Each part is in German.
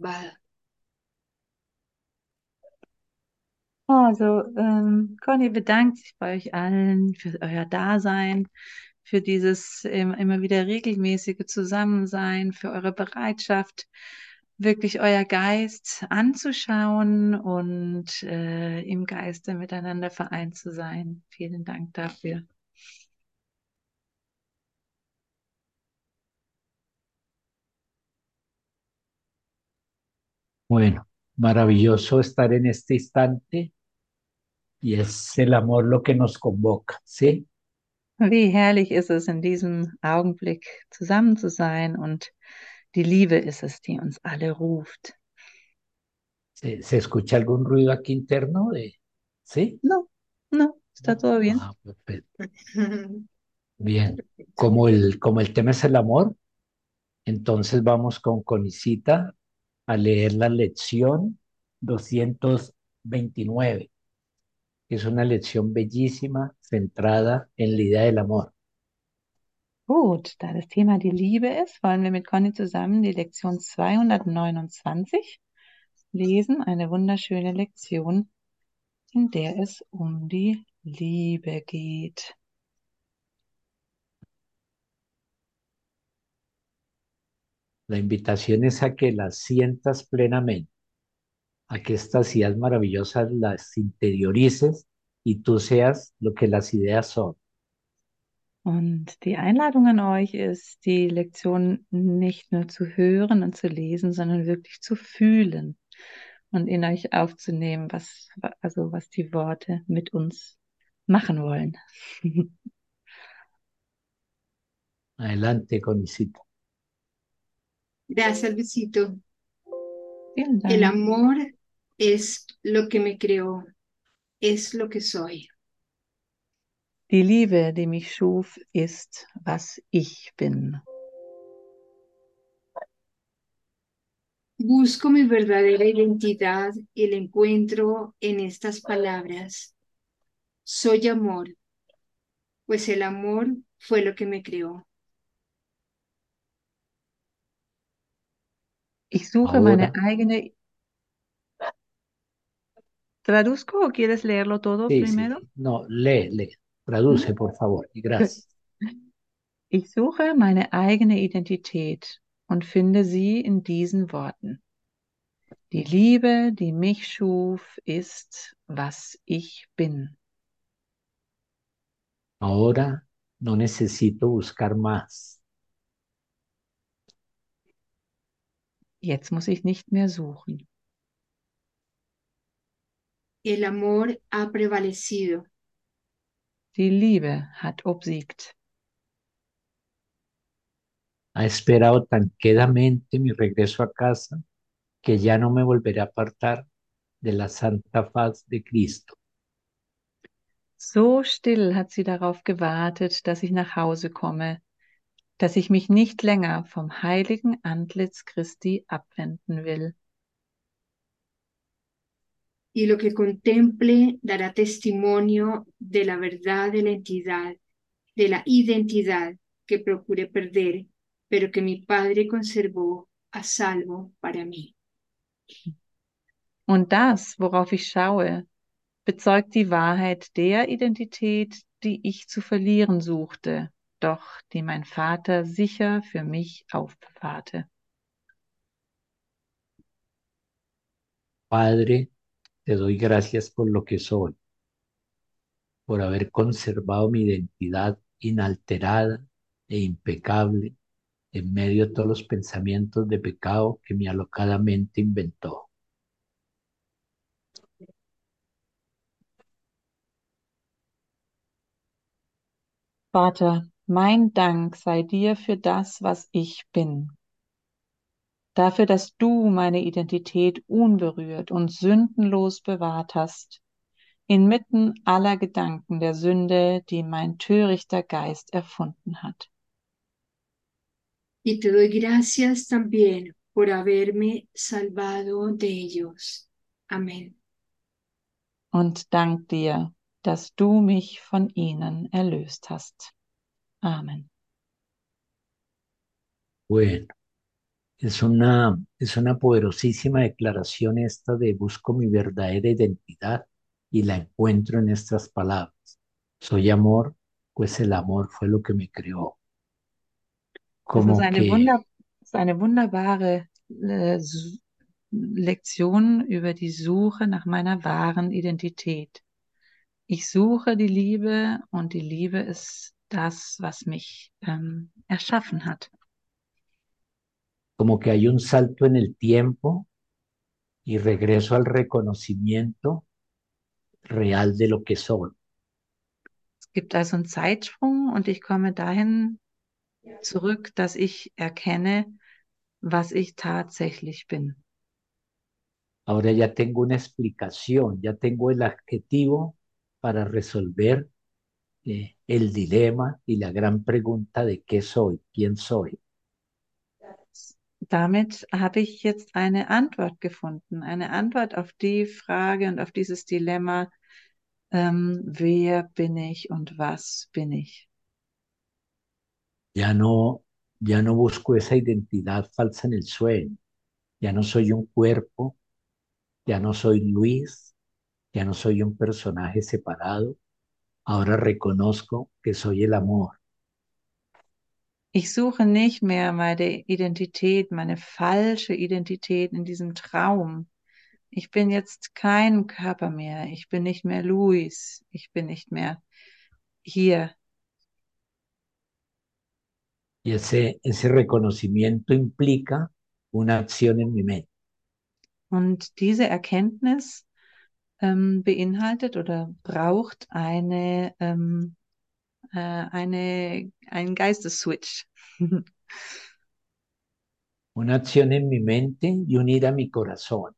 salvado. Also, ähm, Conny bedankt sich bei euch allen für euer Dasein, für dieses ähm, immer wieder regelmäßige Zusammensein, für eure Bereitschaft, wirklich euer Geist anzuschauen und äh, im Geiste miteinander vereint zu sein. Vielen Dank dafür. Bueno, maravilloso estar en este instante y es el amor lo que nos convoca, ¿sí? Wie herrlich ist es, in diesem Augenblick zusammen zu sein und die Liebe ist es, die uns alle ruft. ¿Se, se escucha algún ruido aquí interno de, ¿sí? No, no, está todo bien. Ah, perfecto. Bien, como el, como el tema es el amor, entonces vamos con Conicita a leer la lección 229. Es una lección bellísima, centrada en la idea del amor. Gut, da das Thema die Liebe ist, wollen wir mit Conny zusammen die Lektion 229 lesen. Eine wunderschöne Lektion, in der es um die Liebe geht. La invitación es a que las sientas plenamente, a que estas ideas maravillosas las interiorices y tú seas lo que las ideas son. Und die Einladung an euch ist, die Lektion nicht nur zu hören und zu lesen, sondern wirklich zu fühlen und in euch aufzunehmen, was, also was die Worte mit uns machen wollen. Adelante, Conicita. Gracias, Luisito. El amor es lo que me creó, es lo que soy. Die Liebe, die mich schuf, ist, was ich bin. Busco mi verdadera identidad y la encuentro en estas palabras. Soy amor, pues el amor fue lo que me creó. Ich suche meine Ahora. eigene. ¿Traduzco o quieres leerlo todo Sí, sí, primero? sí. No, lee, lee. Traduce, por favor, y gracias. Ich suche meine eigene Identität und finde sie in diesen Worten. Die Liebe, die mich schuf, ist, was ich bin. Ahora no necesito buscar más. Jetzt muss ich nicht mehr suchen. El amor ha prevalecido. Die Liebe hat obsiegt. Ha esperado tan quedamente mi regreso a casa que ya no me volveré a apartar de la santa faz de Cristo. So still hat sie darauf gewartet, dass ich nach Hause komme, dass ich mich nicht länger vom heiligen Antlitz Christi abwenden will. y lo que contemple dará testimonio de la verdad de la entidad, de la identidad que procure perder, pero que mi Padre conservó a salvo para mí. Und das, worauf ich schaue, bezeugt die Wahrheit der Identität, die ich zu verlieren suchte, doch die mein Vater sicher für mich aufbewahrte. Padre, te doy gracias por lo que soy, por haber conservado mi identidad inalterada e impecable en medio de todos los pensamientos de pecado que mi alocada mente inventó. Vater, mein Dank sei dir für das, was ich bin. Dafür, dass du meine Identität unberührt und sündenlos bewahrt hast, inmitten aller Gedanken der Sünde, die mein törichter Geist erfunden hat. Y te doy gracias también por haberme salvado de ellos. Amén. Und dank dir, dass du mich von ihnen erlöst hast. Amen. Bueno, Es una, es una poderosísima declaración esta de busco mi verdadera identidad y la encuentro en estas palabras. Soy amor, pues el amor fue lo que me creó. Ist Como eine, que, wunder, ist eine wunderbare äh, Lektion über die Suche nach meiner wahren Identität. Ich suche die Liebe und die Liebe ist das, was mich ähm, erschaffen hat. como que hay un salto en el tiempo y regreso al reconocimiento real de lo que soy. Es gibt also einen Zeitsprung und ich komme dahin zurück, dass ich erkenne, was ich tatsächlich bin. Ahora ya tengo una explicación, ya tengo el adjetivo para resolver eh, el dilema y la gran pregunta de qué soy, quién soy. Damit habe ich jetzt eine Antwort gefunden, eine Antwort auf die Frage und auf dieses Dilemma, ähm, wer bin ich und was bin ich. Ya no, ya no busco esa identidad falsa en el sueño. Ya no soy un cuerpo, ya no soy Luis, ya no soy un personaje separado. Ahora reconozco que soy el amor. Ich suche nicht mehr meine Identität, meine falsche Identität in diesem Traum. Ich bin jetzt kein Körper mehr. Ich bin nicht mehr Luis. Ich bin nicht mehr hier. Y ese, ese reconocimiento implica una acción en mi mente. Und diese Erkenntnis ähm, beinhaltet oder braucht eine, ähm, äh, eine, einen Geistesswitch. Una acción en mi mente y unir a mi corazón.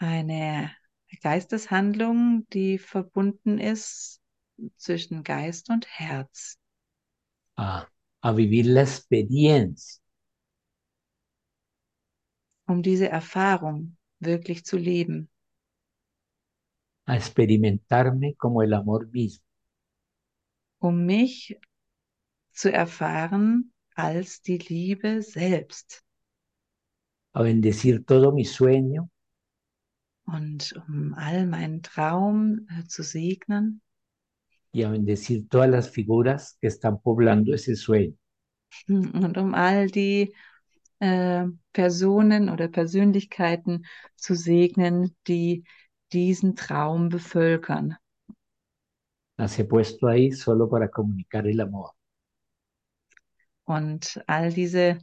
eine Geisteshandlung, die verbunden ist zwischen Geist und Herz, a, a vivir la experiencia um diese Erfahrung wirklich zu leben, a experimentarme como el amor mismo, um mich zu erfahren als die Liebe selbst. A bendecir todo mi sueño. Und um all meinen Traum äh, zu segnen. Y a bendecir todas las figuras que están poblando ese sueño. und um all die äh, Personen oder Persönlichkeiten zu segnen, die diesen Traum bevölkern. Las he puesto ahí solo para comunicar el amor. Und all diese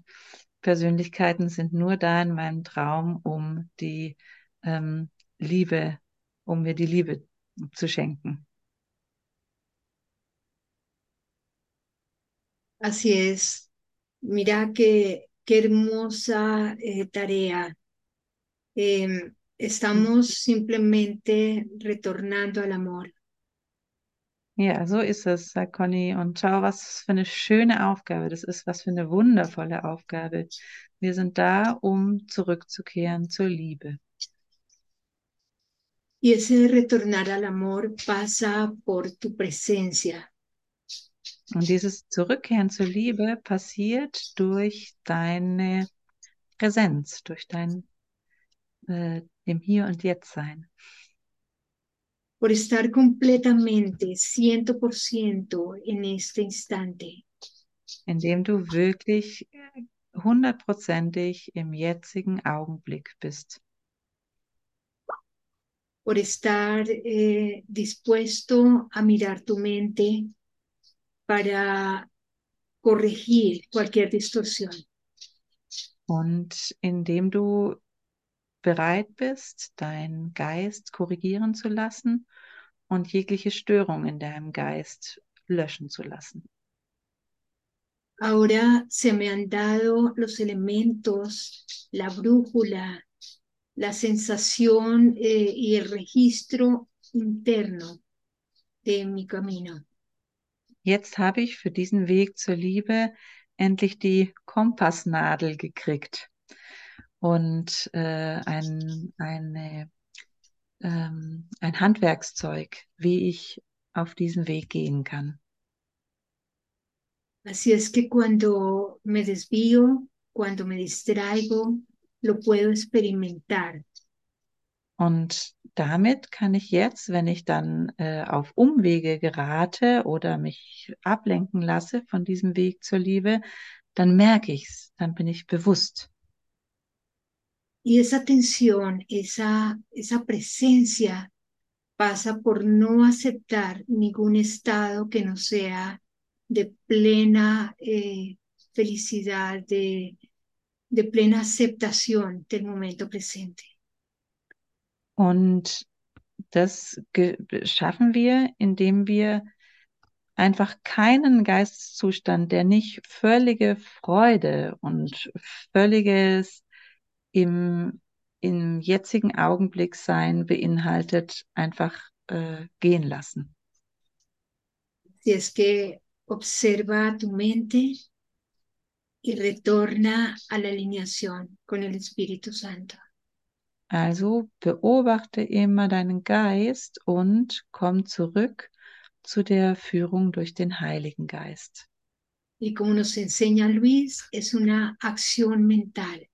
Persönlichkeiten sind nur da in meinem Traum, um die ähm, Liebe, um mir die Liebe zu schenken. Así es. Mira qué, qué hermosa eh, tarea. Em, estamos simplemente retornando al amor. Ja, so ist es, sagt Conny. Und schau, was für eine schöne Aufgabe das ist, was für eine wundervolle Aufgabe. Wir sind da, um zurückzukehren zur Liebe. Y ese retornar al amor pasa por tu presencia, Und dieses Zurückkehren zur Liebe passiert durch deine Präsenz, durch dein äh, im Hier und Jetzt sein. por estar completamente, ciento por ciento en este instante. indem du wirklich hundertprozentig im jetzigen Augenblick bist. por estar eh, dispuesto a mirar tu mente para corregir cualquier distorsión. Und indem du bereit bist, deinen Geist korrigieren zu lassen und jegliche Störung in deinem Geist löschen zu lassen. Ahora se me han dado los elementos, la brújula, la sensación eh, y el registro interno de mi camino. Jetzt habe ich für diesen Weg zur Liebe endlich die Kompassnadel gekriegt und äh, ein, eine, ähm, ein Handwerkszeug, wie ich auf diesen Weg gehen kann. Así es que cuando me desvío cuando me distraigo, lo puedo experimentar. Und damit kann ich jetzt, wenn ich dann äh, auf Umwege gerate oder mich ablenken lasse von diesem Weg zur Liebe, dann merke ich's, dann bin ich bewusst. Y esa atención, esa, esa presencia pasa por no aceptar ningún estado que no sea de plena eh, felicidad, de, de plena aceptación del momento presente. Und das schaffen wir, indem wir einfach keinen Geisteszustand, der nicht völlige Freude und völliges im, im jetzigen Augenblick sein beinhaltet, einfach äh, gehen lassen. Si es que observa tu mente y retorna a la alineación con el Espíritu Santo. Also beobachte immer deinen Geist und komm zurück zu der Führung durch den Heiligen Geist. Y como nos enseña Luis, es una acción mental.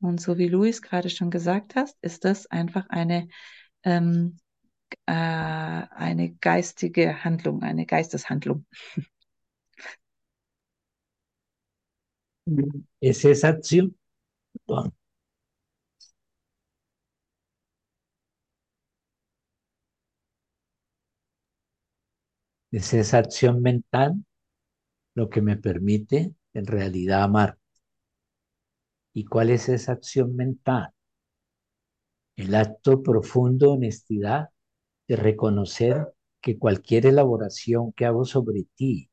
Und so wie Luis gerade schon gesagt hast, ist das einfach eine, ähm, äh, eine geistige Handlung, eine Geisteshandlung. Es acción, perdón. es esa acción mental lo que me permite en realidad amar. ¿Y cuál es esa acción mental? El acto profundo de honestidad de reconocer que cualquier elaboración que hago sobre ti,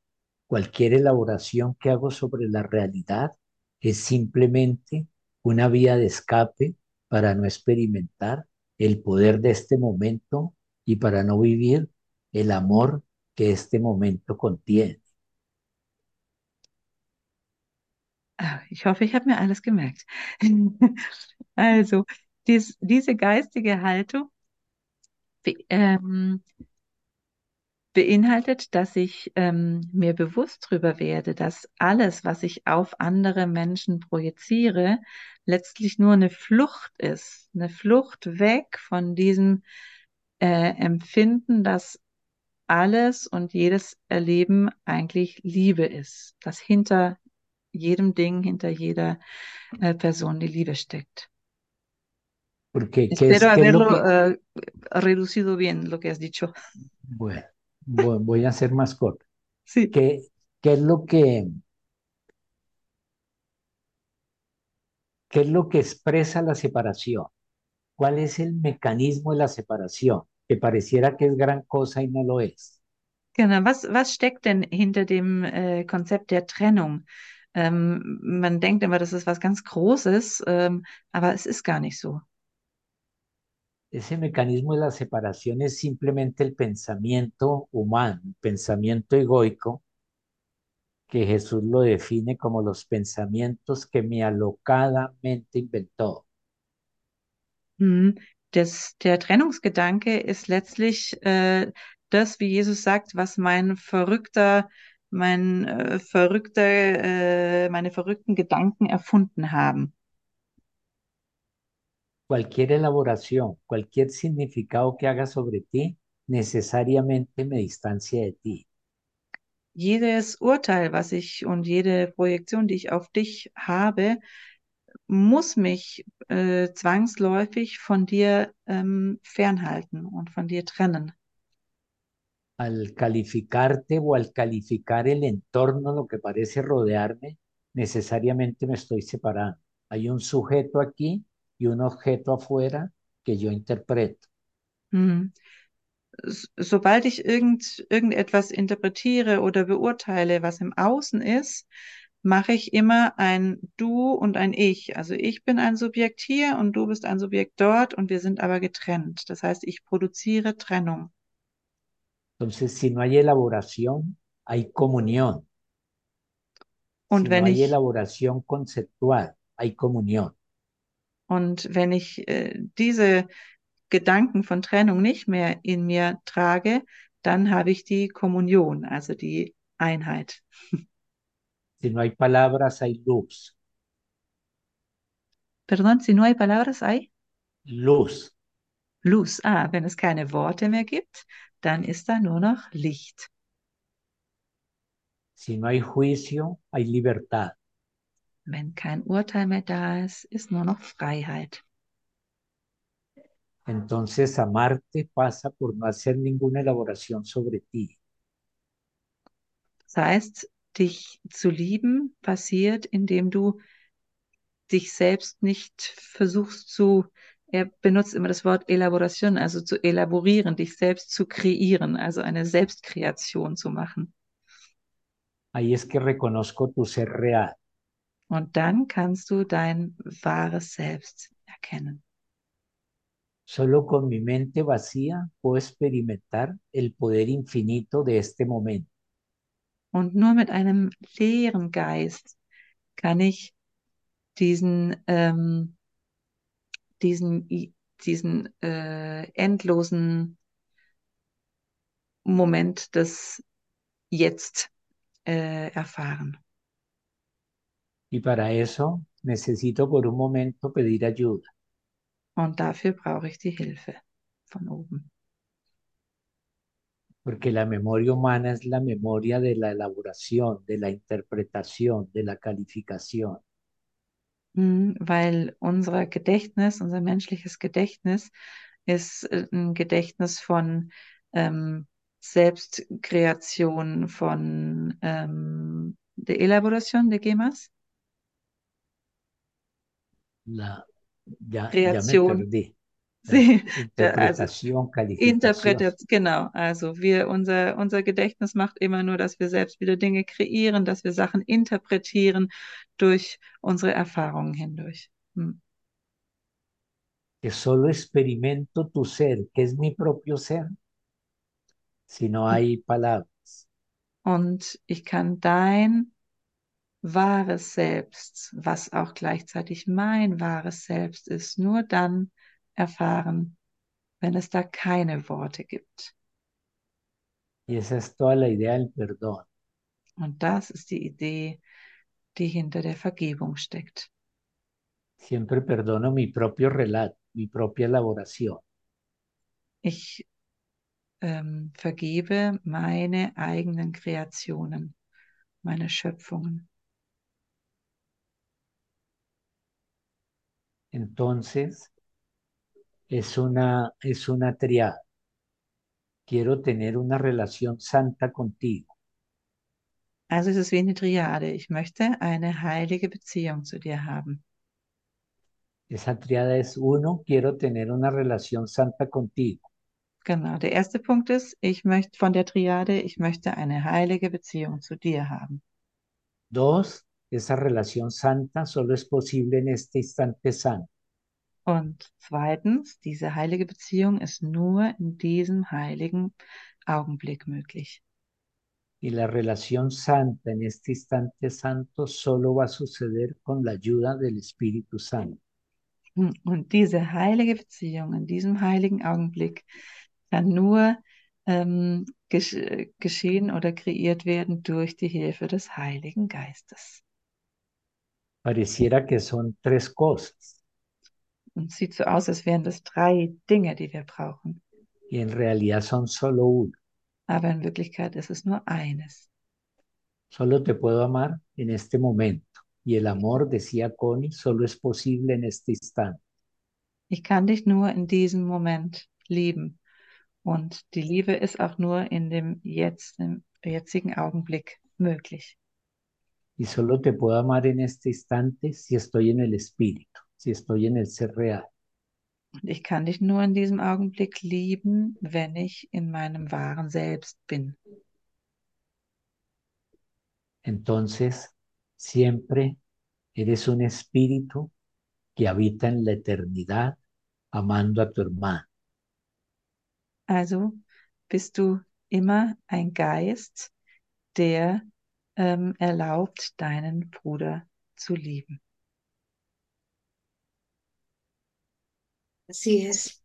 cualquier elaboración que hago sobre la realidad, es simplemente una vía de escape para no experimentar el poder de este momento y para no vivir el amor que este momento contiene. Ich hoffe, ich habe mir alles gemerkt. Also, dies, diese geistige Haltung ähm, beinhaltet, dass ich ähm, mir bewusst darüber werde, dass alles, was ich auf andere Menschen projiziere, letztlich nur eine Flucht ist, eine Flucht weg von diesem äh, Empfinden, dass alles und jedes Erleben eigentlich Liebe ist, dass hinter jedem Ding, hinter jeder äh, Person die Liebe steckt. Porque, ¿qué es, Espero qué es lo haberlo que- eh, reducido bien lo que has dicho. Bueno, voy, voy a ser más corto. Sí. ¿Qué, qué es lo que, qué es lo que expresa la separación? ¿Cuál es el mecanismo de la separación? Que pareciera que es gran cosa y no lo es. Genau, was, was steckt denn hinter dem äh, Konzept der Trennung? Ähm, man denkt immer, das ist was ganz Großes, ähm, aber es ist gar nicht so. Ese mecanismo de la separación es simplemente el pensamiento humano, pensamiento egoico, que Jesús lo define como los pensamientos que mi alocada mente inventó. Mhm. Das, der Trennungsgedanke ist letztlich äh, das, wie Jesus sagt, was mein verrückter, mein äh, verrückter, äh, meine verrückten Gedanken erfunden haben. Cualquier elaboración, cualquier significado que haga sobre ti, necesariamente me distancia de ti. Jedes Urteil, was ich und jede Projektion, die ich auf dich habe, muss mich äh, zwangsläufig von dir ähm, fernhalten und von dir trennen. Al calificarte o al calificar el entorno, lo que parece rodearme, necesariamente me estoy separando. Hay un sujeto aquí y un objeto afuera que yo interpreto. Hm. S- Sobald ich irgend, irgendetwas interpretiere oder beurteile, was im Außen ist, mache ich immer ein Du und ein Ich. Also ich bin ein Subjekt hier und du bist ein Subjekt dort und wir sind aber getrennt. Das heißt, ich produziere Trennung. Entonces, si no hay elaboración, hay comunión. Und Si no wenn hay ich, elaboración conceptual, hay comunión. und wenn ich äh, diese Gedanken von Trennung nicht mehr in mir trage, dann habe ich die Kommunion, also die Einheit. Si no hay palabras, hay luz. Perdón, si no hay palabras, hay luz. Luz. Ah, wenn es keine Worte mehr gibt, dann ist da nur noch Licht. Si no hay juicio, hay libertad. Wenn kein Urteil mehr da ist, ist nur noch Freiheit. Entonces amarte pasa por no hacer ninguna elaboración sobre ti. Das heißt, dich zu lieben passiert, indem du dich selbst nicht versuchst zu, er benutzt immer das Wort Elaboration, also zu elaborieren, dich selbst zu kreieren, also eine Selbstkreation zu machen. Ahí es que reconozco tu ser real. Und dann kannst du dein wahres Selbst erkennen. Solo con mi mente vacía puedo experimentar el poder infinito de este momento. Und nur mit einem leeren Geist kann ich diesen, ähm, diesen, diesen äh, endlosen Moment des Jetzt äh, erfahren. Y para eso necesito por un momento pedir ayuda. Und dafür brauche ich die Hilfe von oben. Porque la memoria humana es la memoria de la elaboración, de la interpretación, de la calificación. Weil unser Gedächtnis, unser menschliches Gedächtnis ist äh, ein Gedächtnis von ähm, Selbstkreation, von ähm, de Elaboración de qué más? La, ya, ya me Kreation. perdí. La Sí, also calificación. Interpretation, genau. Also wir, unser, unser Gedächtnis macht immer nur, dass wir selbst wieder Dinge kreieren, dass wir Sachen interpretieren durch unsere Erfahrungen hindurch. Hm. que solo experimento tu ser, que es mi propio ser, si no hay palabras. Und ich kann dein wahres Selbst, was auch gleichzeitig mein wahres Selbst ist, nur dann erfahren, wenn es da keine Worte gibt. Y esa es toda la idea del perdón. Und das ist die Idee, die hinter der Vergebung steckt. Siempre perdono mi propio relato, mi propia elaboración. Ich ähm, vergebe meine eigenen Kreationen, meine Schöpfungen. Entonces, es una, es una triada. Quiero tener una relación santa contigo. Also es ist wie eine Triade. Ich möchte eine heilige Beziehung zu dir haben. Esa triada es uno, quiero tener una relación santa contigo. Genau. Der erste Punkt ist, ich möchte von der Triade, ich möchte eine heilige Beziehung zu dir haben. Dos, esa relación santa solo es posible en este instante santo. Und zweitens, diese heilige Beziehung ist nur in diesem heiligen Augenblick möglich. Y la relación santa en este instante santo solo va a suceder con la ayuda del Espíritu Santo. Hm, Und diese heilige Beziehung in diesem heiligen Augenblick kann nur ähm, gesch geschehen oder kreiert werden durch die Hilfe des Heiligen Geistes. Pareciera que son tres cosas Und sieht so aus, als wären das drei Dinge, die wir brauchen. y en realidad son solo uno. Aber in Wirklichkeit ist es nur eines. Solo te puedo amar en este momento. Y el amor, decía Connie, solo es posible en este instante. Ich kann dich nur in diesem Moment lieben. Und die Liebe ist auch nur in dem Jetzt, im jetzigen Augenblick möglich. Y solo te puedo amar en este instante si estoy en el Espíritu, si estoy en el ser real. Und ich kann dich nur in diesem Augenblick lieben, wenn ich in meinem wahren Selbst bin. Entonces, siempre eres un espíritu que habita en la eternidad, amando a tu hermano. Also bist du immer ein Geist, der ähm, erlaubt, deinen Bruder zu lieben. Así es,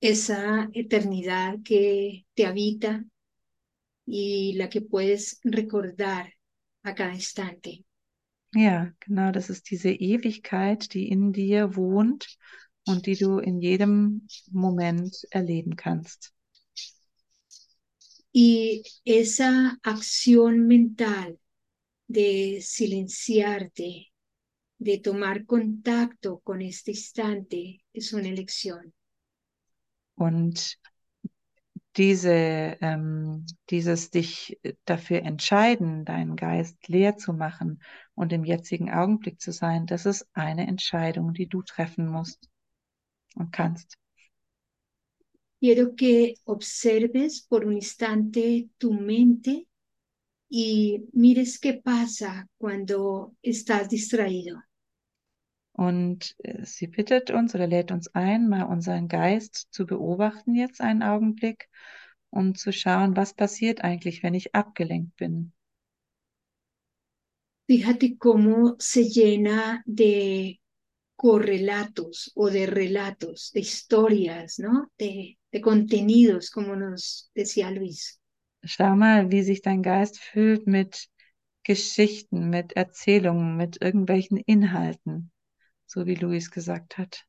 esa eternidad que te habita y la que puedes recordar a cada instante. Ja, genau, das ist diese Ewigkeit, die in dir wohnt und die du in jedem Moment erleben kannst. Y esa acción mental de silenciarte, de tomar contacto con este instante, es una elección. Und diese, ähm, dieses dich dafür entscheiden, deinen Geist leer zu machen und im jetzigen Augenblick zu sein, das ist eine Entscheidung, die du treffen musst und kannst. Quiero que observes por un instante tu mente y mires qué pasa cuando estás distraído. Und äh, sie bittet uns oder lädt uns ein, mal unseren Geist zu beobachten jetzt einen Augenblick und zu schauen, was passiert eigentlich, wenn ich abgelenkt bin. Fíjate cómo se llena de correlatos o de relatos, de historias, ¿no? De, de contenidos, como nos decía Luis. Schau mal, wie sich dein Geist füllt mit Geschichten, mit Erzählungen, mit irgendwelchen Inhalten, so wie Luis gesagt hat.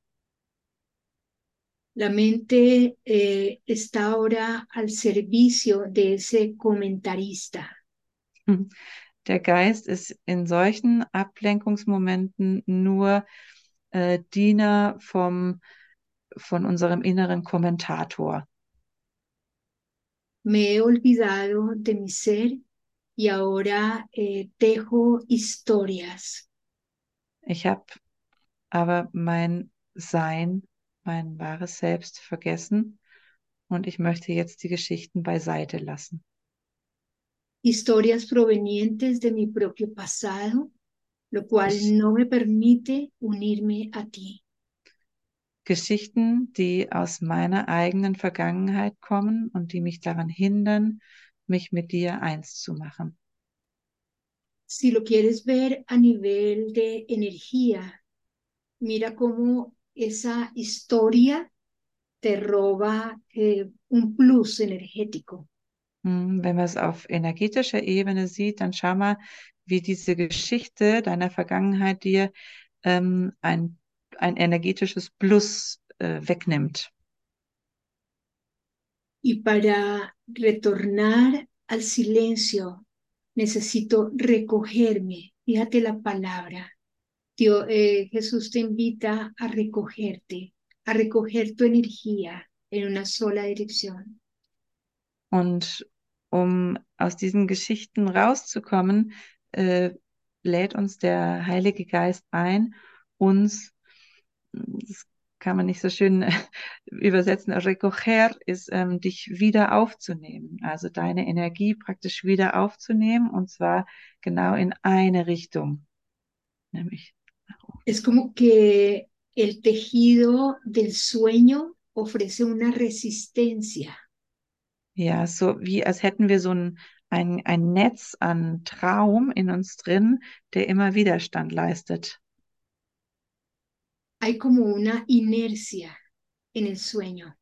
La mente eh, está ahora al servicio de ese comentarista. Der Geist ist in solchen Ablenkungsmomenten nur äh, Diener vom, von unserem inneren Kommentator. Me he olvidado de mi ser y ahora eh, tejo historias. Ich habe aber mein Sein, mein wahres Selbst vergessen und ich möchte jetzt die Geschichten beiseite lassen. Historias provenientes de mi propio pasado, lo cual no me permite unirme a ti. Geschichten, die aus meiner eigenen Vergangenheit kommen und die mich daran hindern, mich mit dir eins zu machen. Si lo quieres ver a nivel de energía, mira cómo esa historia te roba eh, un plus energético. Hm, Wenn man es auf energetischer Ebene sieht, dann schau mal, wie diese Geschichte deiner Vergangenheit dir ähm, ein, ein energetisches Plus äh, wegnimmt. Y para retornar al silencio, necesito recogerme. Fíjate la palabra. Dios, eh, Jesús te invita a recogerte, a recoger tu energía en una sola dirección. Und um aus diesen Geschichten rauszukommen, äh, lädt uns der Heilige Geist ein, uns, das kann man nicht so schön übersetzen, recoger ist, ähm, dich wieder aufzunehmen, also deine Energie praktisch wieder aufzunehmen und zwar genau in eine Richtung, nämlich. Es como que el tejido del sueño ofrece una resistencia. Ja, so wie als hätten wir so ein, ein, ein Netz an Traum in uns drin, der immer Widerstand leistet. Hay como una inercia en el sueño.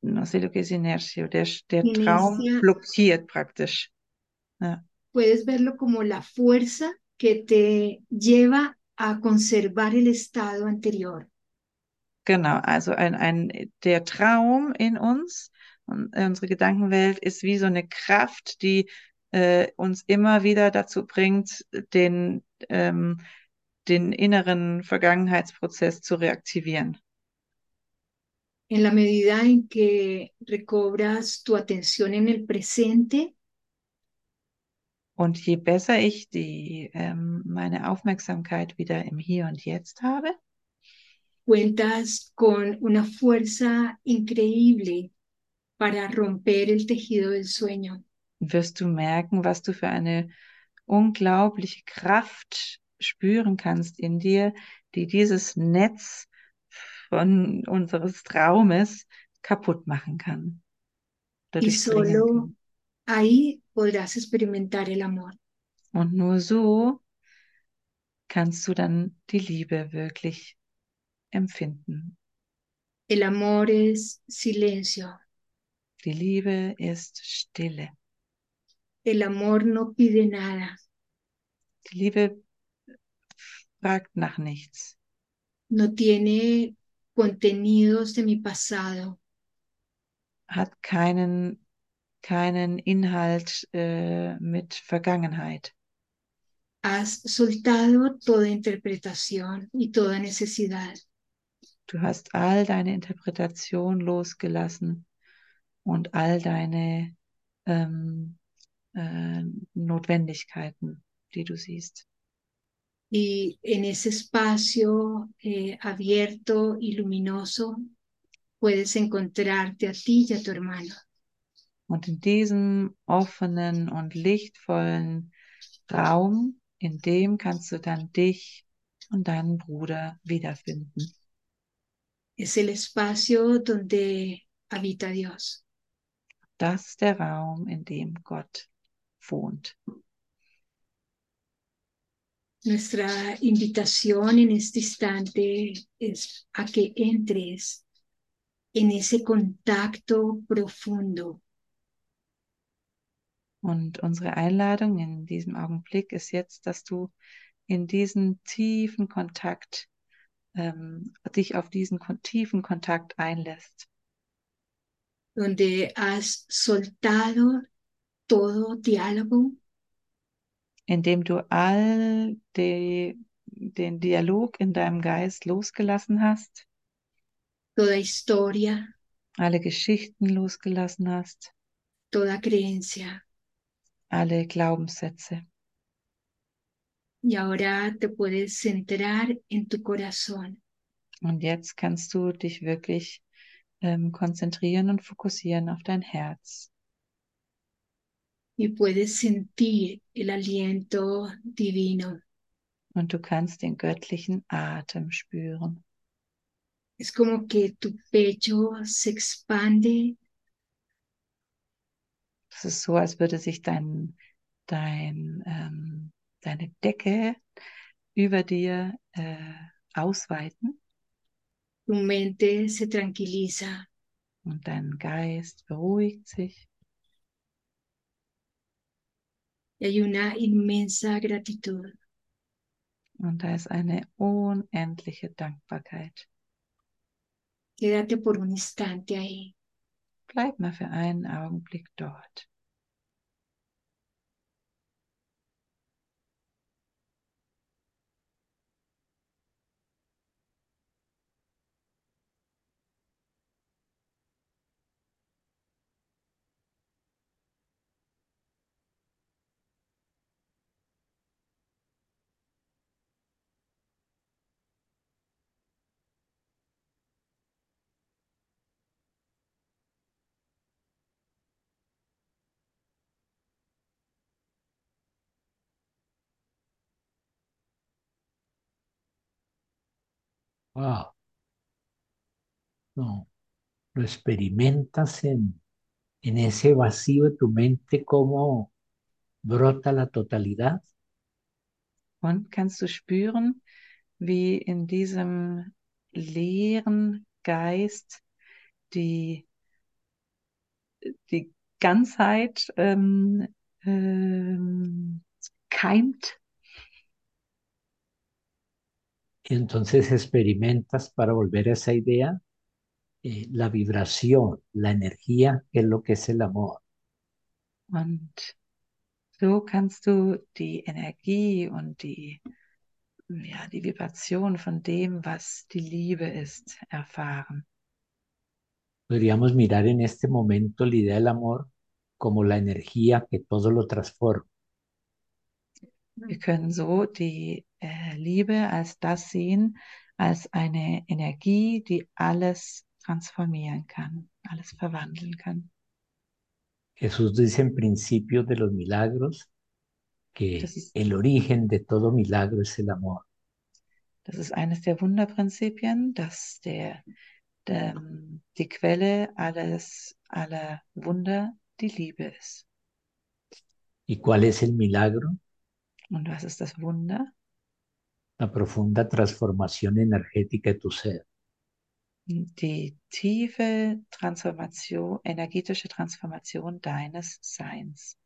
No sé lo que es inercia. Der, der Traum blockiert praktisch. Ja. Puedes verlo como la fuerza que te lleva a conservar el estado anterior. Genau, also ein, ein, der Traum in uns unsere Gedankenwelt ist wie so eine Kraft, die äh, uns immer wieder dazu bringt, den, ähm, den inneren Vergangenheitsprozess zu reaktivieren. En la medida en que recobras tu atención en el presente, Und je besser ich die, ähm, meine Aufmerksamkeit wieder im Hier und Jetzt habe, cuentas con una fuerza increíble para romper el tejido del sueño. wirst du merken, was du für eine unglaubliche Kraft spüren kannst in dir, die dieses Netz von unseres Traumes kaputt machen kann. oder Y solo kann. Ahí podrás experimentar el amor. Und nur so kannst du dann die Liebe wirklich empfinden. El amor es silencio. Die Liebe ist Stille. El amor no pide nada. Die Liebe fragt nach nichts. no tiene contenidos de mi pasado, Hat keinen, keinen Inhalt äh, mit Vergangenheit. has soltado toda interpretación y toda necesidad. Du hast all deine Interpretation losgelassen und all deine ähm, äh, Notwendigkeiten, die du siehst. Y en ese espacio eh, abierto y luminoso puedes encontrarte a ti y a tu hermano. Und in diesem offenen und lichtvollen Raum, in dem kannst du dann dich und deinen Bruder wiederfinden. Es el espacio donde habita Dios. Das ist der Raum, in dem Gott wohnt. Nuestra invitación en este instante es a que entres en ese contacto profundo Und unsere Einladung in diesem Augenblick ist jetzt, dass du in diesen tiefen Kontakt, ähm, dich auf diesen tiefen Kontakt einlässt, donde has soltado todo diálogo, indem du all die, den Dialog in deinem Geist losgelassen hast, toda historia, alle Geschichten losgelassen hast, toda creencia. Alle Glaubenssätze. Y ahora te puedes centrar en tu corazón Und jetzt kannst du dich wirklich ähm, konzentrieren und fokussieren auf dein Herz. y puedes sentir el aliento divino. Und du kannst den göttlichen Atem spüren. Es como que tu pecho se expande Es ist so, als würde sich dein, dein, ähm, deine Decke über dir äh, ausweiten tu mente se tranquiliza und dein Geist beruhigt sich hay una inmensa gratitud. und da ist eine unendliche Dankbarkeit. Quédate por un instante ahí. Bleib mal für einen Augenblick dort. Wow. No, lo experimentas en, en ese vacío de tu mente, cómo brota la totalidad. Und kannst du spüren, wie in diesem leeren Geist die, die Ganzheit ähm, ähm, keimt entonces experimentas, para volver a esa idea, eh, la vibración, la energía, que es lo que es el amor. und so kannst du die Energie und die, ja, die Vibration von dem, was die Liebe ist, erfahren. Podríamos mirar en este momento la idea del amor como la energía que todo lo transforma. Wir können so die äh, Liebe als das sehen, als eine Energie, die alles transformieren kann, alles verwandeln kann. Jesús dice en principios de los milagros que ist- el origen de todo milagro es el amor. Das ist eines der Wunderprinzipien, dass der, der, die Quelle alles, aller Wunder die Liebe ist. ¿Y cuál es el milagro? Und was ist das Wunder? La profunda transformación energética de tu ser. Die tiefe Transformation, energetische Transformation deines Seins.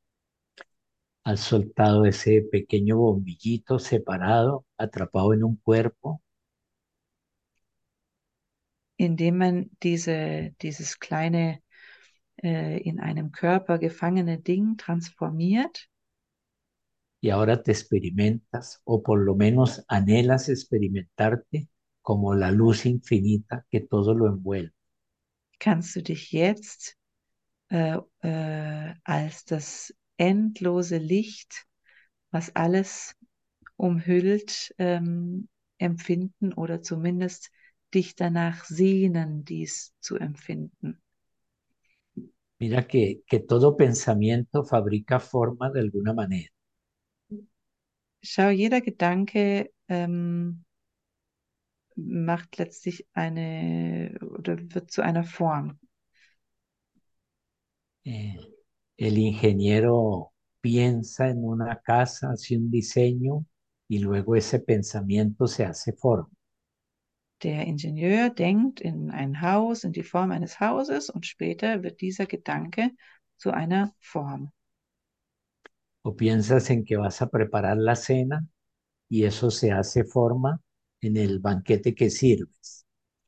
Has soltado ese pequeño bombillito separado, atrapado en un cuerpo. indem man diese, dieses kleine äh, in einem Körper gefangene Ding transformiert y ahora te experimentas o por lo menos anhelas experimentarte como la luz infinita que todo lo envuelve. kannst du dich jetzt äh, äh, als das endlose Licht, was alles umhüllt, ähm, empfinden oder zumindest dich danach sehnen, dies zu empfinden. Mira que, que todo pensamiento fabrica forma de alguna manera. Schau, jeder Gedanke ähm, macht letztlich eine oder wird zu einer Form. Eh, el ingeniero piensa en una casa, hace un diseño y luego ese pensamiento se hace forma. Der Ingenieur denkt in ein Haus, in die Form eines Hauses und später wird dieser Gedanke zu einer Form. O piensas en que vas a preparar la cena y eso se hace forma en el banquete que sirves.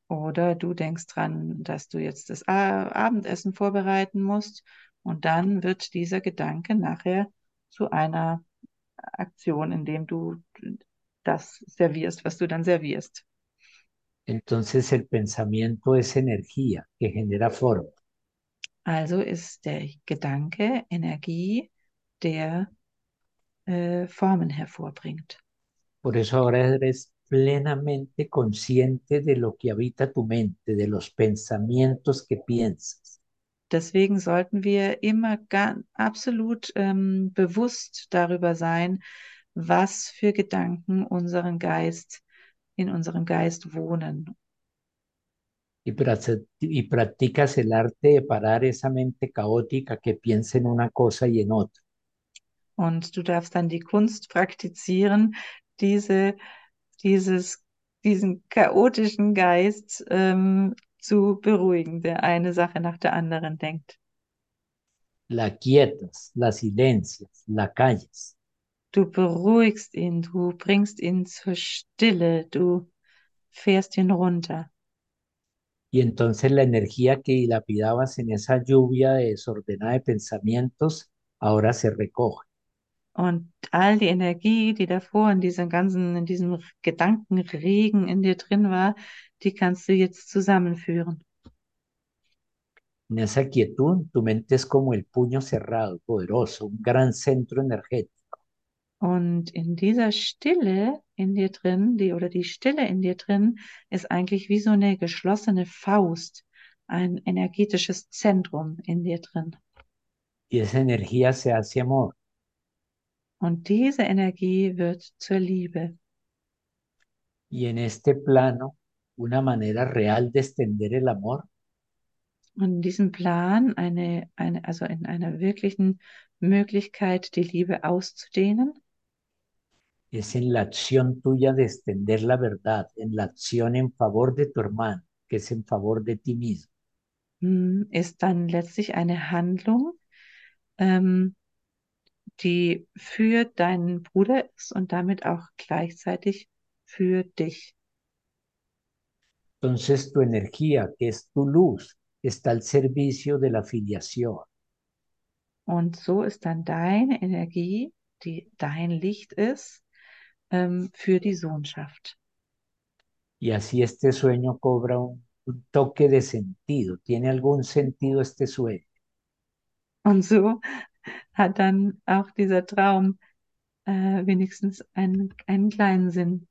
Oder du denkst dran, dass du jetzt das A- Abendessen vorbereiten musst und dann wird dieser Gedanke nachher zu einer Aktion, indem du das servierst, was du dann servierst. Entonces el pensamiento es energía que genera forma. Also ist der Gedanke Energie, der äh, Formen hervorbringt. Por eso ahora eres plenamente consciente de lo que habita tu mente, de los pensamientos que piensas. Deswegen sollten wir immer absolut ähm, bewusst darüber sein, was für Gedanken unseren Geist in unserem Geist wohnen. Y, y practicas el arte de parar esa mente caótica que piensa en una cosa y en otra. Und du darfst dann die Kunst praktizieren, diese, dieses, diesen chaotischen Geist ähm, zu beruhigen, der eine Sache nach der anderen denkt. La quietas, la silencias, la callas. Du beruhigst ihn, du bringst ihn zur Stille, du fährst ihn runter. Y entonces la energía que dilapidabas en esa lluvia desordenada de pensamientos ahora se recoge. Und all die Energie, die davor in diesem ganzen, in diesem Gedankenregen in dir drin war, die kannst du jetzt zusammenführen. En esa quietud, tu mente es como el puño cerrado, poderoso, un gran centro energético. Und in dieser Stille in dir drin, die oder die Stille in dir drin, ist eigentlich wie so eine geschlossene Faust, ein energetisches Zentrum in dir drin. Y esa energía se hace amor. Und diese Energie wird zur Liebe. Y en este plano, una manera real de extender el amor Und in diesem Plan, eine, eine, also in einer wirklichen Möglichkeit, die Liebe auszudehnen, es en la acción tuya de extender la verdad, en la acción en favor de tu hermano, que es en favor de ti mismo. mm, ist dann letztlich eine Handlung, ähm, die für deinen Bruder ist und damit auch gleichzeitig für dich. Entonces tu energía, que es tu luz, está al servicio de la filiación. Und so ist dann deine Energie, die dein Licht ist, ähm, für die Sohnschaft. Y así este sueño cobra un, un toque de sentido. ¿Tiene algún sentido este sueño? Und so hat dann auch dieser Traum äh, wenigstens einen, einen kleinen Sinn.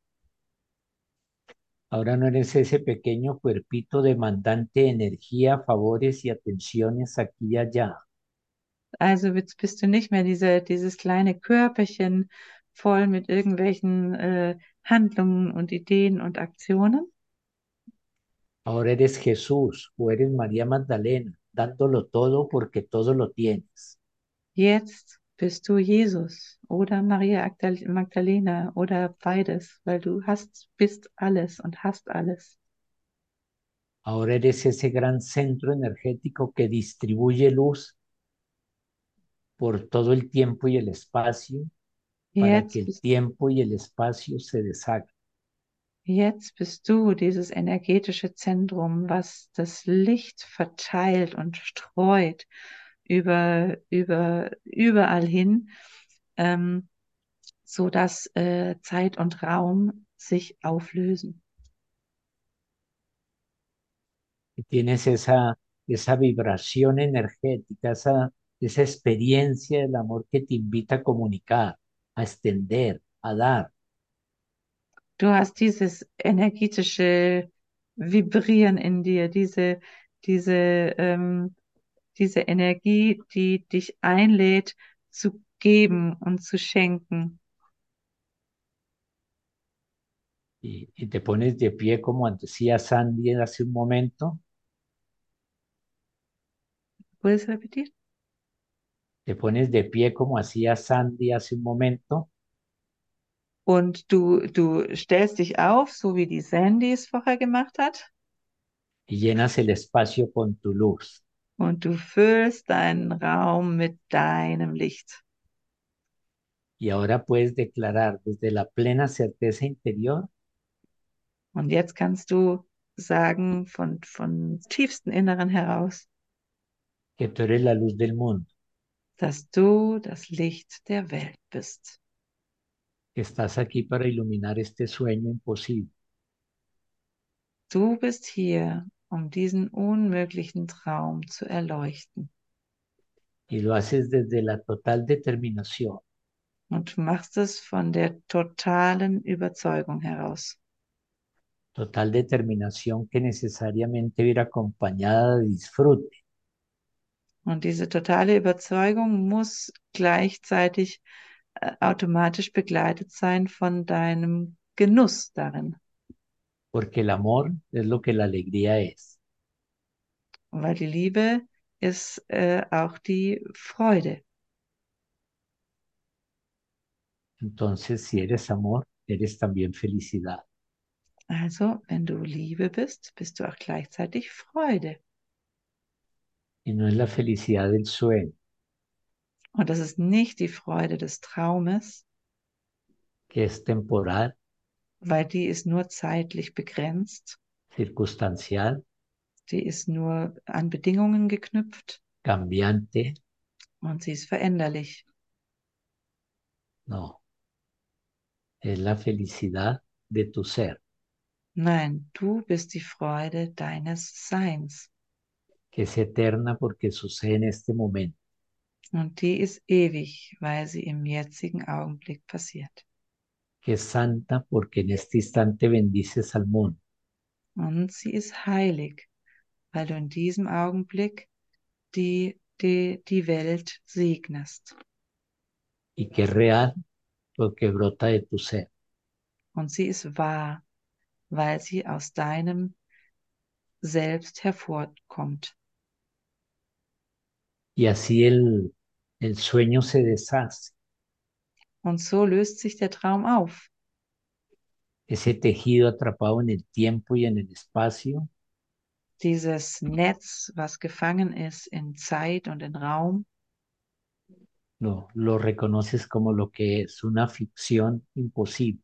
Ahora no eres ese pequeño cuerpito demandante de energía, favores y atenciones aquí y allá. Also jetzt bist du nicht mehr diese, dieses kleine Körperchen voll mit irgendwelchen äh, Handlungen und Ideen und Aktionen, Ahora eres Jesús o eres María Magdalena, dándolo todo porque todo lo tienes. Jetzt bist du Jesus oder Maria Agdal- Magdalena oder beides, weil du hast, bist alles und hast alles. Ahora eres ese gran centro energético que distribuye luz por todo el tiempo y el espacio para que Jetzt el bist, tiempo y el espacio se deshagan. jetzt bist du dieses energetische Zentrum, was das Licht verteilt und streut über, über, überall hin, ähm, so dass äh, Zeit und Raum sich auflösen. Tienes esa, esa vibración energética, esa, esa experiencia del amor que te invita a comunicar, a extender, a dar. Du hast dieses energetische Vibrieren in dir, diese, diese, ähm, diese Energie, die dich einlädt zu geben und zu schenken. Y, y te pones de pie como decía Sandy hace un momento, ¿Puedes repetir? te pones de pie como hacía Sandy hace un momento Und du, du stellst dich auf, so wie die Sandy es vorher gemacht hat, y llenas el espacio con tu luz. Und du füllst deinen Raum mit deinem Licht. Y ahora puedes declarar desde la plena certeza interior Und jetzt kannst du sagen von, von tiefstem Inneren heraus, que tú eres la luz del mundo, dass du das Licht der Welt bist. que estás aquí para iluminar este sueño imposible. Du bist hier, um diesen unmöglichen Traum zu erleuchten. Y lo haces desde la total determinación Und du machst es von der totalen Überzeugung heraus. total determinación que necesariamente ir acompañada de disfrute, Und diese totale Überzeugung muss gleichzeitig äh, automatisch begleitet sein von deinem Genuss darin. Porque el amor es lo que la alegría es. Weil die Liebe ist äh, auch die Freude. Entonces, si eres amor, eres también felicidad. Also, wenn du Liebe bist, bist du auch gleichzeitig Freude. Y no es la felicidad del sueño, Und das ist nicht die Freude des Traumes, que es temporal, weil die ist nur zeitlich begrenzt, circunstancial, die ist nur an Bedingungen geknüpft cambiante. und sie ist veränderlich. No. Es la felicidad de tu ser, Nein, du bist die Freude deines Seins que es eterna porque sucede en este momento. und die ist ewig, weil sie im jetzigen Augenblick passiert. Que es santa porque en este instante bendices al mundo, Und sie ist heilig, weil du in diesem Augenblick die, die, die Welt segnest. y que es real porque brota de tu ser. Und sie ist wahr, weil sie aus deinem Selbst hervorkommt. Y así el, el sueño se deshace, Und so löst sich der Traum auf. ese tejido atrapado en el tiempo y en el espacio, Dieses Netz, was gefangen ist in Zeit und in Raum, lo, lo reconoces como lo que es una ficción imposible,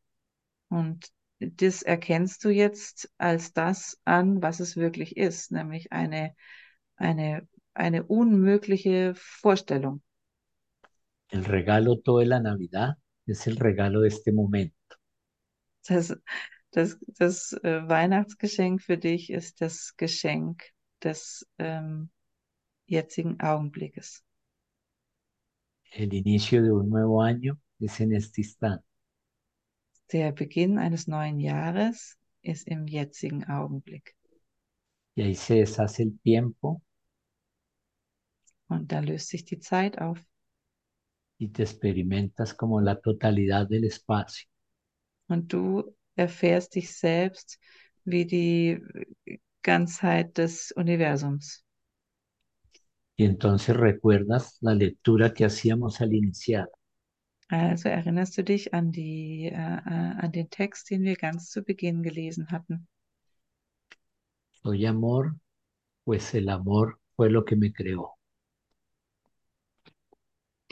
Und das erkennst du jetzt als das an, was es wirklich ist, nämlich eine, eine, eine unmögliche Vorstellung. El regalo todo de la Navidad es el regalo de este momento. Das, das, das äh, Weihnachtsgeschenk für dich ist das Geschenk des ähm, jetzigen Augenblickes. El inicio de un nuevo año es en este instante. Der Beginn eines neuen Jahres ist im jetzigen Augenblick. Y ahí se deshace el tiempo Und da löst sich die Zeit auf y te experimentas como la totalidad del espacio. und du erfährst dich selbst wie die Ganzheit des Universums. Y entonces recuerdas la lectura que hacíamos al iniciar. Also erinnerst du dich an die, äh, äh, an den Text, den wir ganz zu Beginn gelesen hatten. Soy amor, pues el amor fue lo que me creó.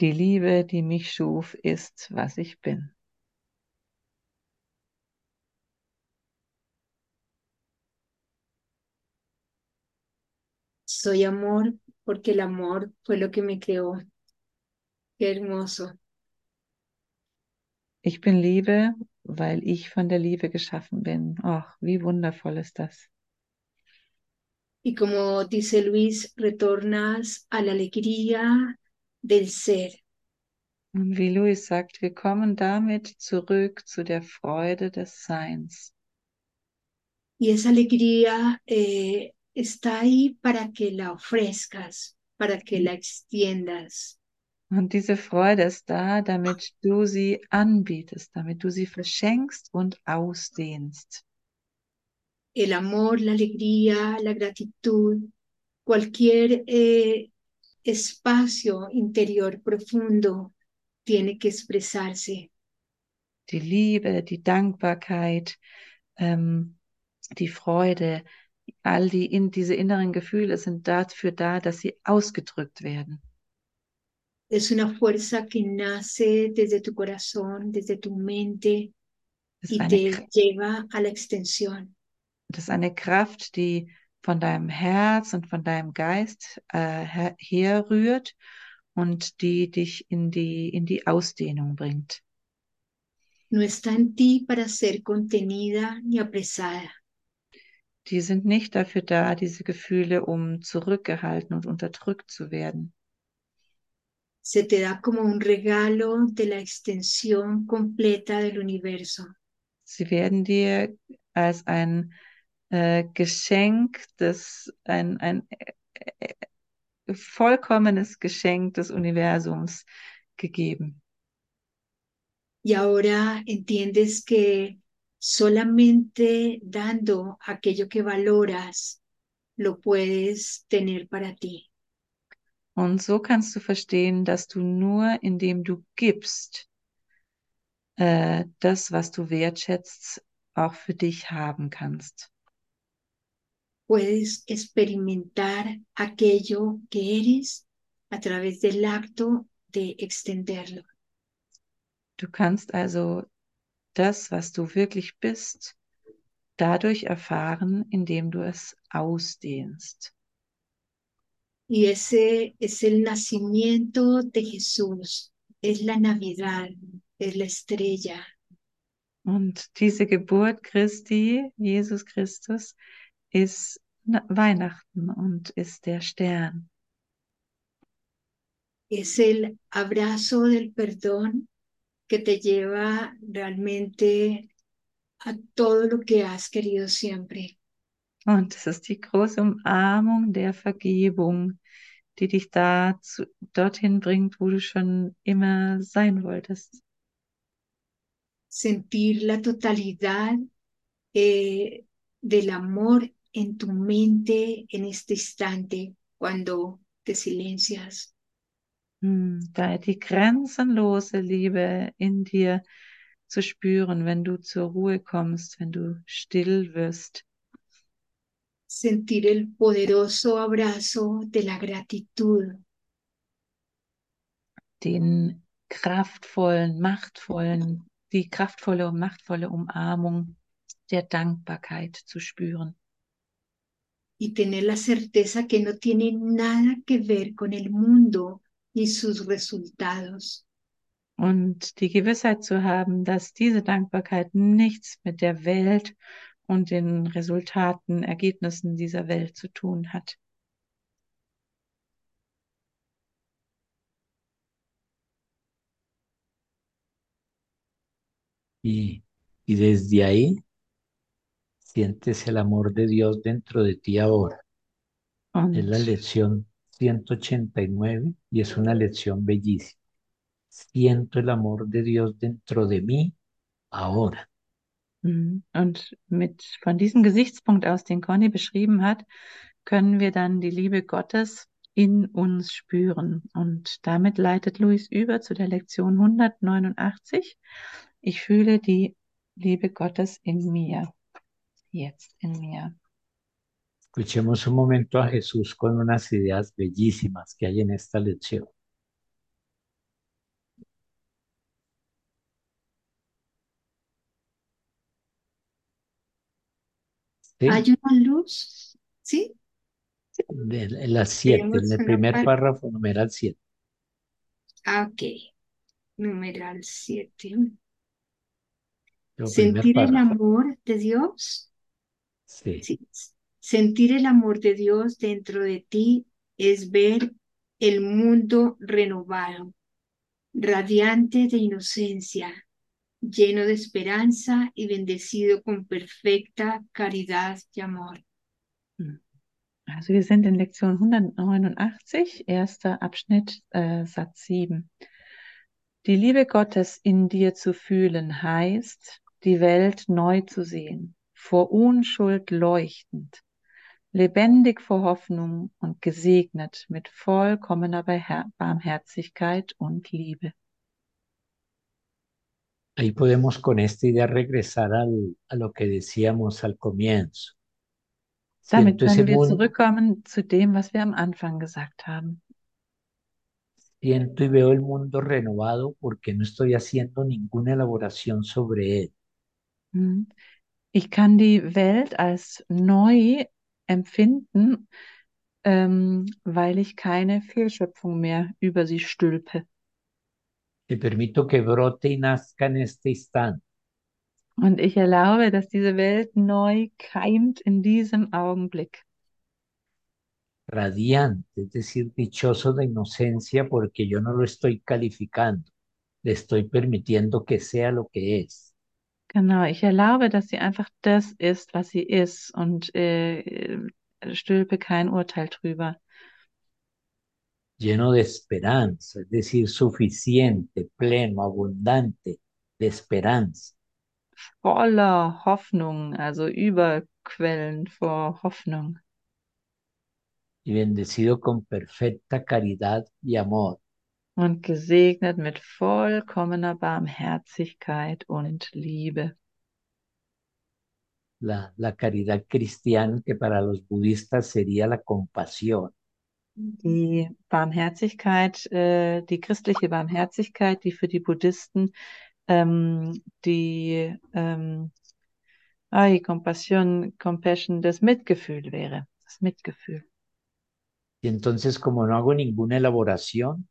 Die Liebe, die mich schuf, ist, was ich bin. Soy amor porque el amor fue lo que me creó. Qué hermoso. Ich bin Liebe, weil ich von der Liebe geschaffen bin. Ach, wie wundervoll ist das. Y como dice Luis, retornas a la alegría del ser. Und wie Louis sagt, wir kommen damit zurück zu der Freude des Seins. Y esa alegría eh, está ahí para que la ofrezcas, para que la extiendas. Und diese Freude ist da, damit du sie anbietest, damit du sie verschenkst und ausdehnst. El amor, la alegría, la gratitud, cualquier eh, espacio interior profundo tiene que expresarse. Die Liebe, die Dankbarkeit, ähm, die Freude, all die in, diese inneren Gefühle sind dafür da, dass sie ausgedrückt werden. Es una fuerza que nace desde tu corazón, desde tu mente Das y ist, eine, te Kr- lleva a la extensión. das ist eine Kraft, die von deinem Herz und von deinem Geist äh, her- herrührt und die dich in die, in die Ausdehnung bringt. No está en ti para ser contenida ni apresada. Die sind nicht dafür da, diese Gefühle, um zurückgehalten und unterdrückt zu werden. Se te da como un regalo de la extensión completa del universo. Sie werden dir als ein äh, Geschenk, das ein, ein äh, äh, vollkommenes Geschenk des Universums gegeben. Y ahora entiendes que solamente dando aquello que valoras, lo puedes tener para ti. Und so kannst du verstehen, dass du nur indem du gibst, äh, das, was du wertschätzt, auch für dich haben kannst. Puedes experimentar aquello que eres a través del acto de extenderlo. Du kannst also das, was du wirklich bist, dadurch erfahren, indem du es ausdehnst. Y ese es el nacimiento de Jesús, es la Navidad, es la estrella, Und diese Geburt Christi, Jesus Christus, ist Na- Weihnachten und ist der Stern. es el abrazo del perdón que te lleva realmente a todo lo que has querido siempre. Und es ist die große Umarmung der Vergebung, die dich da zu, dorthin bringt, wo du schon immer sein wolltest. Sentir la totalidad eh, del amor en tu mente en este instante cuando te silencias. Hm, Da die grenzenlose Liebe in dir zu spüren, wenn du zur Ruhe kommst, wenn du still wirst. Sentir el poderoso abrazo de la gratitud den kraftvollen, machtvollen, die kraftvolle und machtvolle Umarmung der Dankbarkeit zu spüren. Y tener la certeza que no tiene nada que ver con el mundo ni sus resultados, Und die Gewissheit zu haben, dass diese Dankbarkeit nichts mit der Welt und den Resultaten, Ergebnissen dieser Welt zu tun hat. Y, y desde ahí sientes el amor de Dios dentro de ti ahora. Es la lección 189 y es una lección bellísima. Siento el amor de Dios dentro de mí ahora. mm, und mit, von diesem Gesichtspunkt aus, den Conny beschrieben hat, können wir dann die Liebe Gottes in uns spüren. Und damit leitet Luis über zu der Lektion 189. Ich fühle die Liebe Gottes in mir. jetzt in mir. Escuchemos un momento a Jesús con unas ideas bellísimas que hay en esta lección. ¿Sí? Hay una luz, ¿sí? De, las siete, en el primer párrafo, numeral 7. Ah, ok. Numeral 7. Sentir el amor de Dios Sí. Sí. Sentir el amor de Dios dentro de ti es ver el mundo renovado, radiante de inocencia, lleno de esperanza y bendecido con perfecta caridad y amor. Also wir sind in Lektion 189, erster Abschnitt, äh, Satz 7. Die Liebe Gottes in dir zu fühlen heißt, die Welt neu zu sehen, vor Unschuld leuchtend, lebendig vor Hoffnung und gesegnet mit vollkommener Barmherzigkeit und Liebe. Ahí podemos con esta idea regresar al, a lo que decíamos al comienzo. Damit können wir zurückkommen zu dem, was wir am Anfang gesagt haben. siento y veo el mundo renovado porque no estoy haciendo ninguna elaboración sobre él. Mhm. Ich kann die Welt als neu empfinden, ähm, weil ich keine Fehlschöpfung mehr über sie stülpe. Te permito que brote y nazca en este instante. Und ich erlaube, dass diese Welt neu keimt in diesem Augenblick. radiante, es decir, dichoso de inocencia porque yo no lo estoy calificando, le estoy permitiendo que sea lo que es. Genau, ich erlaube, dass sie einfach das ist, was sie ist und äh, stülpe kein Urteil drüber. lleno de esperanza, es decir, suficiente, pleno, abundante de esperanza. Voller Hoffnung, also überquellend vor Hoffnung. y bendecido con perfecta caridad y amor. Und gesegnet mit vollkommener Barmherzigkeit und Liebe. La, la caridad cristiana que para los budistas sería la compasión. Die Barmherzigkeit, äh, die christliche Barmherzigkeit, die für die Buddhisten ähm, die ähm, ay, Compassion, Compassion, das Mitgefühl wäre. Das Mitgefühl. Y entonces como no hago ninguna elaboración,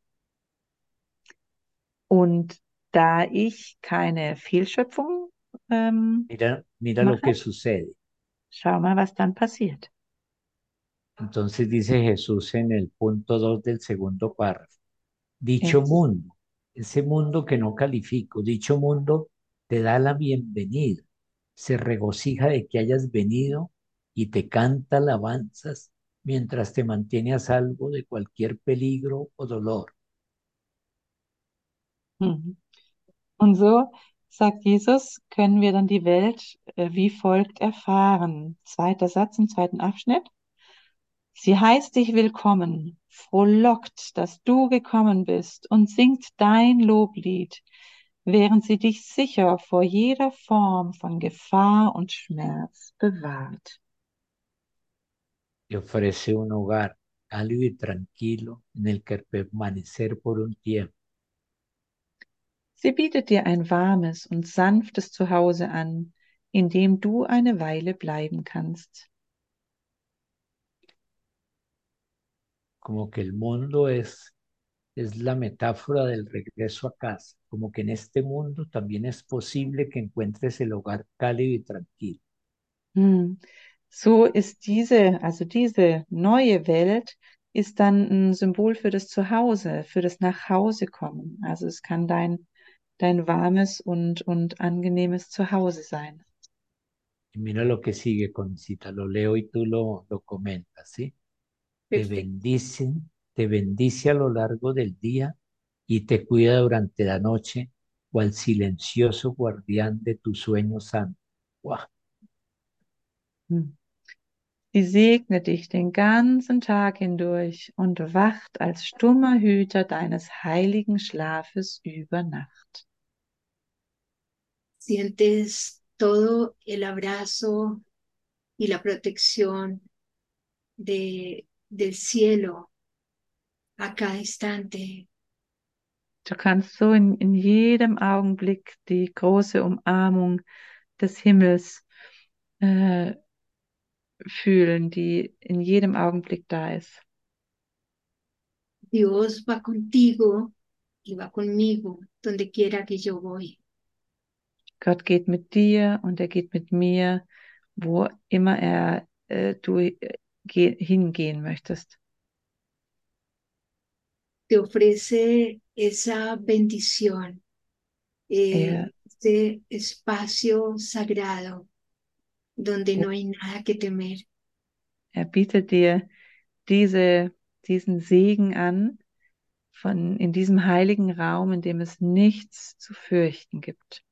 Und da ich keine Fehlschöpfung, ähm, mira, mira lo que sucede. schau mal, was dann passiert. Entonces dice Jesús en el punto 2 del segundo párrafo, dicho mundo, ese mundo que no califico, dicho mundo te da la bienvenida, se regocija de que hayas venido y te canta alabanzas mientras te mantiene a salvo de cualquier peligro o dolor. Mhm. Und so, sagt Jesus, können wir dann die Welt äh, wie folgt erfahren. Zweiter Satz im zweiten Abschnitt. Sie heißt dich willkommen, frohlockt, dass du gekommen bist und singt dein Loblied, während sie dich sicher vor jeder Form von Gefahr und Schmerz bewahrt. y ofrece un hogar cálido y tranquilo en el que permanecer por un tiempo. Sie bietet dir ein warmes und sanftes Zuhause an, in dem du eine Weile bleiben kannst. como que el mundo es, es la metáfora del regreso a casa, como que en este mundo también es posible que encuentres el hogar cálido y tranquilo. Hm. So ist diese, also diese neue Welt ist dann ein Symbol für das Zuhause, für das Nachhausekommen. Also es kann dein, dein warmes und, und angenehmes Zuhause sein. Y mira lo que sigue, Concita, lo leo y tú lo, lo comentas, ¿sí? Te bendice, te bendice a lo largo del día y te cuida durante la noche, cual silencioso guardián de tu sueño santo. Hm. Sie segnet dich den ganzen Tag hindurch und wacht als stummer Hüter deines heiligen Schlafes über Nacht. Sientes todo el abrazo y la protección de, del cielo a cada instante. Du kannst so in, in jedem Augenblick die große Umarmung des Himmels äh, fühlen, die in jedem Augenblick da ist. Dios va contigo y va conmigo donde quiera que yo voy. Gott geht mit dir und er geht mit mir, wo immer er äh, du äh, hingehen möchtest. Te ofrece esa bendición, eh, Er, este espacio sagrado donde no hay nada que temer. er bietet dir diese, diesen Segen an, von in diesem heiligen Raum, in dem es nichts zu fürchten gibt.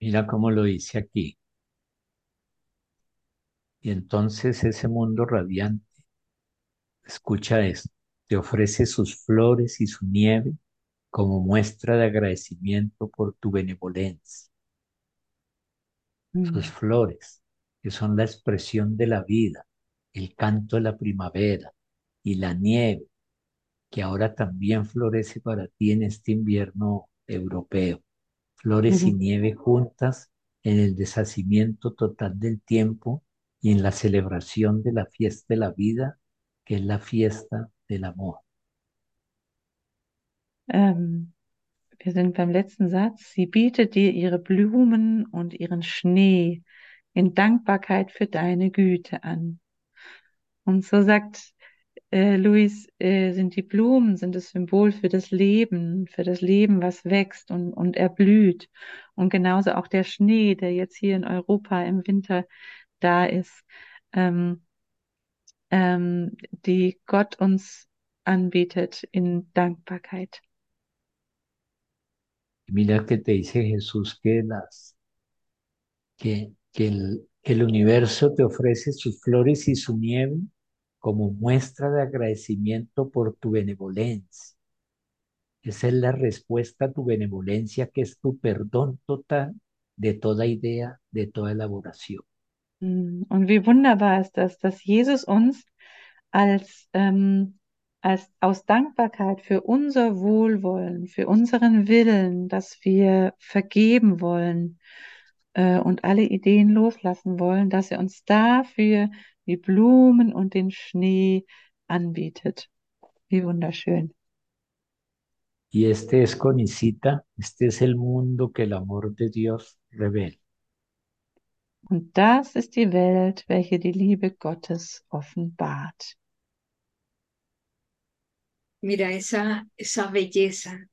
Mira cómo lo dice aquí. Y entonces ese mundo radiante, escucha esto, te ofrece sus flores y su nieve como muestra de agradecimiento por tu benevolencia. Sus flores, que son la expresión de la vida, el canto de la primavera y la nieve, que ahora también florece para ti en este invierno europeo. Flores y nieve juntas en el deshacimiento total del tiempo y en la celebración de la fiesta de la vida, que es la fiesta del amor. Ähm, wir sind beim letzten Satz. Sie bietet dir ihre Blumen und ihren Schnee in Dankbarkeit für deine Güte an. Und so sagt äh, Luis, äh, sind die Blumen, sind das Symbol für das Leben, für das Leben, was wächst und, und erblüht. Und genauso auch der Schnee, der jetzt hier in Europa im Winter da ist, ähm, ähm, die Gott uns anbietet in Dankbarkeit. Mira que te dice Jesús que que, el, universo te ofrece sus flores y su nieve como muestra de agradecimiento por tu benevolencia. Esa es la respuesta a tu benevolencia, que es tu perdón total de toda idea, de toda elaboración. Mm, Und wie wunderbar ist das, dass Jesus uns als, als aus Dankbarkeit für unser Wohlwollen, für unseren Willen, dass wir vergeben wollen äh, und alle Ideen loslassen wollen, dass er uns dafür die Blumen und den Schnee anbietet. Wie wunderschön. Y este es conicita, este es el mundo que el amor de Dios revela. Und das ist die Welt, welche die Liebe Gottes offenbart. Mira esa, esa belleza.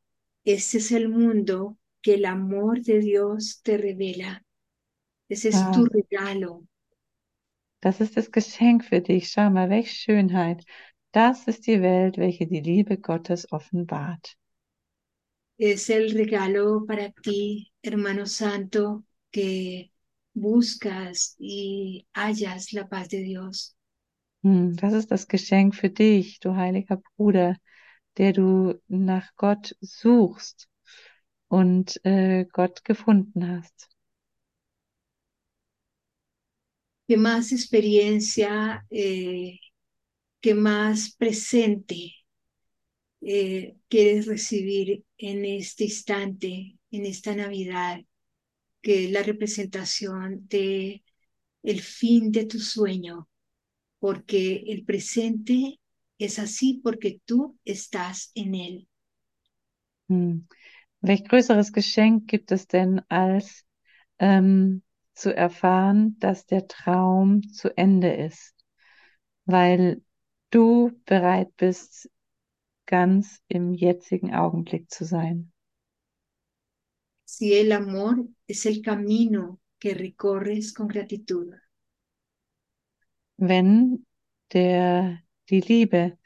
Este es el mundo que el amor de Dios te revela. Ese es tu Wow. regalo. Das ist das Geschenk für dich. Schau mal, welche Schönheit. Das ist die Welt, welche die Liebe Gottes offenbart. Es el regalo para ti, hermano santo, que buscas y hallas la paz de Dios. Hm, Das ist das Geschenk für dich, du heiliger Bruder, der du nach Gott suchst und äh, Gott gefunden hast. ¿Qué más experiencia, eh, qué más presente eh, quieres recibir en este instante, en esta Navidad, que la representación de el fin de tu sueño? Porque el presente es así porque tú estás en él. Hm. Welch größeres Geschenk gibt es denn, als ähm, zu erfahren, dass der Traum zu Ende ist, weil du bereit bist, ganz im jetzigen Augenblick zu sein. Si el amor es el camino que recorres con gratitud, Wenn der, die Liebe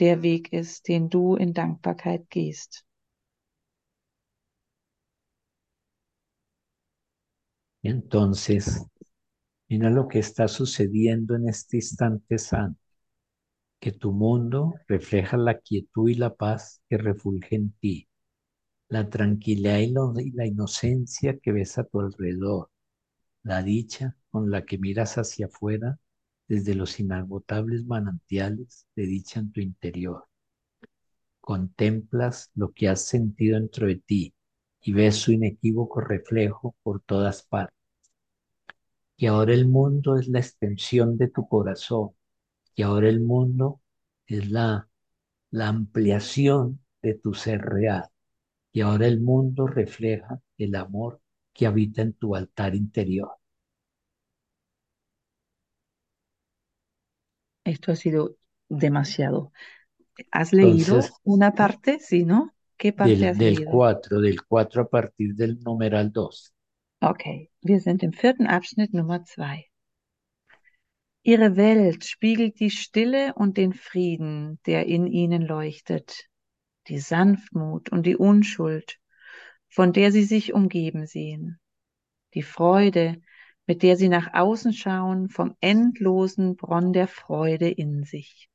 der Weg ist, den du in Dankbarkeit gehst. Entonces, mira lo que está sucediendo en este instante santo, que tu mundo refleja la quietud y la paz que refulge en ti, la tranquilidad y, lo- y la inocencia que ves a tu alrededor, la dicha con la que miras hacia afuera desde los inagotables manantiales de dicha en tu interior. Contemplas lo que has sentido dentro de ti y ves su inequívoco reflejo por todas partes. Y ahora el mundo es la extensión de tu corazón. Y ahora el mundo es la, la ampliación de tu ser real. Y ahora el mundo refleja el amor que habita en tu altar interior. Esto ha sido demasiado. ¿Has leído Entonces, una parte? Sí, ¿no? ¿Qué parte del, has del leído? 4, del 4 a partir del numeral 2. Okay, wir sind im vierten Abschnitt Nummer zwei. Ihre Welt spiegelt die Stille und den Frieden, der in ihnen leuchtet, die Sanftmut und die Unschuld, von der sie sich umgeben sehen, die Freude, mit der sie nach außen schauen, vom endlosen Bronn der Freude in sich.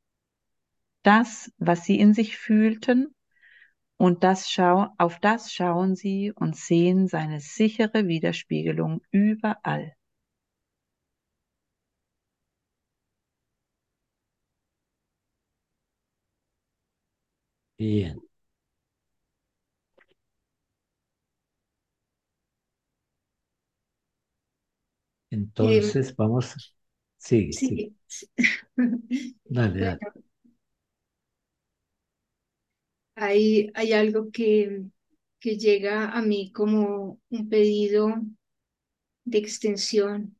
Das, was sie in sich fühlten, und das schau auf das schauen sie und sehen seine sichere Widerspiegelung überall. Bien. Entonces vamos. Sigue, sigue. Sí. Dale, dale. Hay, hay algo que, que llega a mí como un pedido de extensión.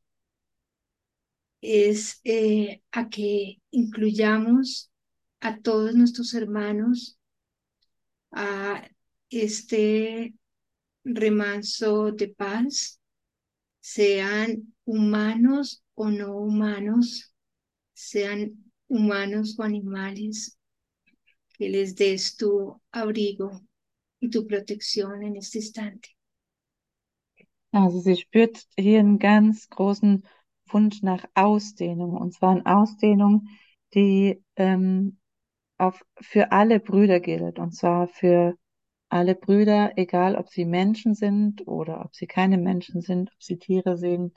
Es eh, a que incluyamos a todos nuestros hermanos a este remanso de paz, sean humanos o no humanos, sean humanos o animales, que les des tu abrigo y tu protección en este instante. Also sie spürt hier einen ganz großen Wunsch nach Ausdehnung, und zwar eine Ausdehnung, die ähm, auf, für alle Brüder gilt, und zwar für alle Brüder, egal ob sie Menschen sind oder ob sie keine Menschen sind, ob sie Tiere sind.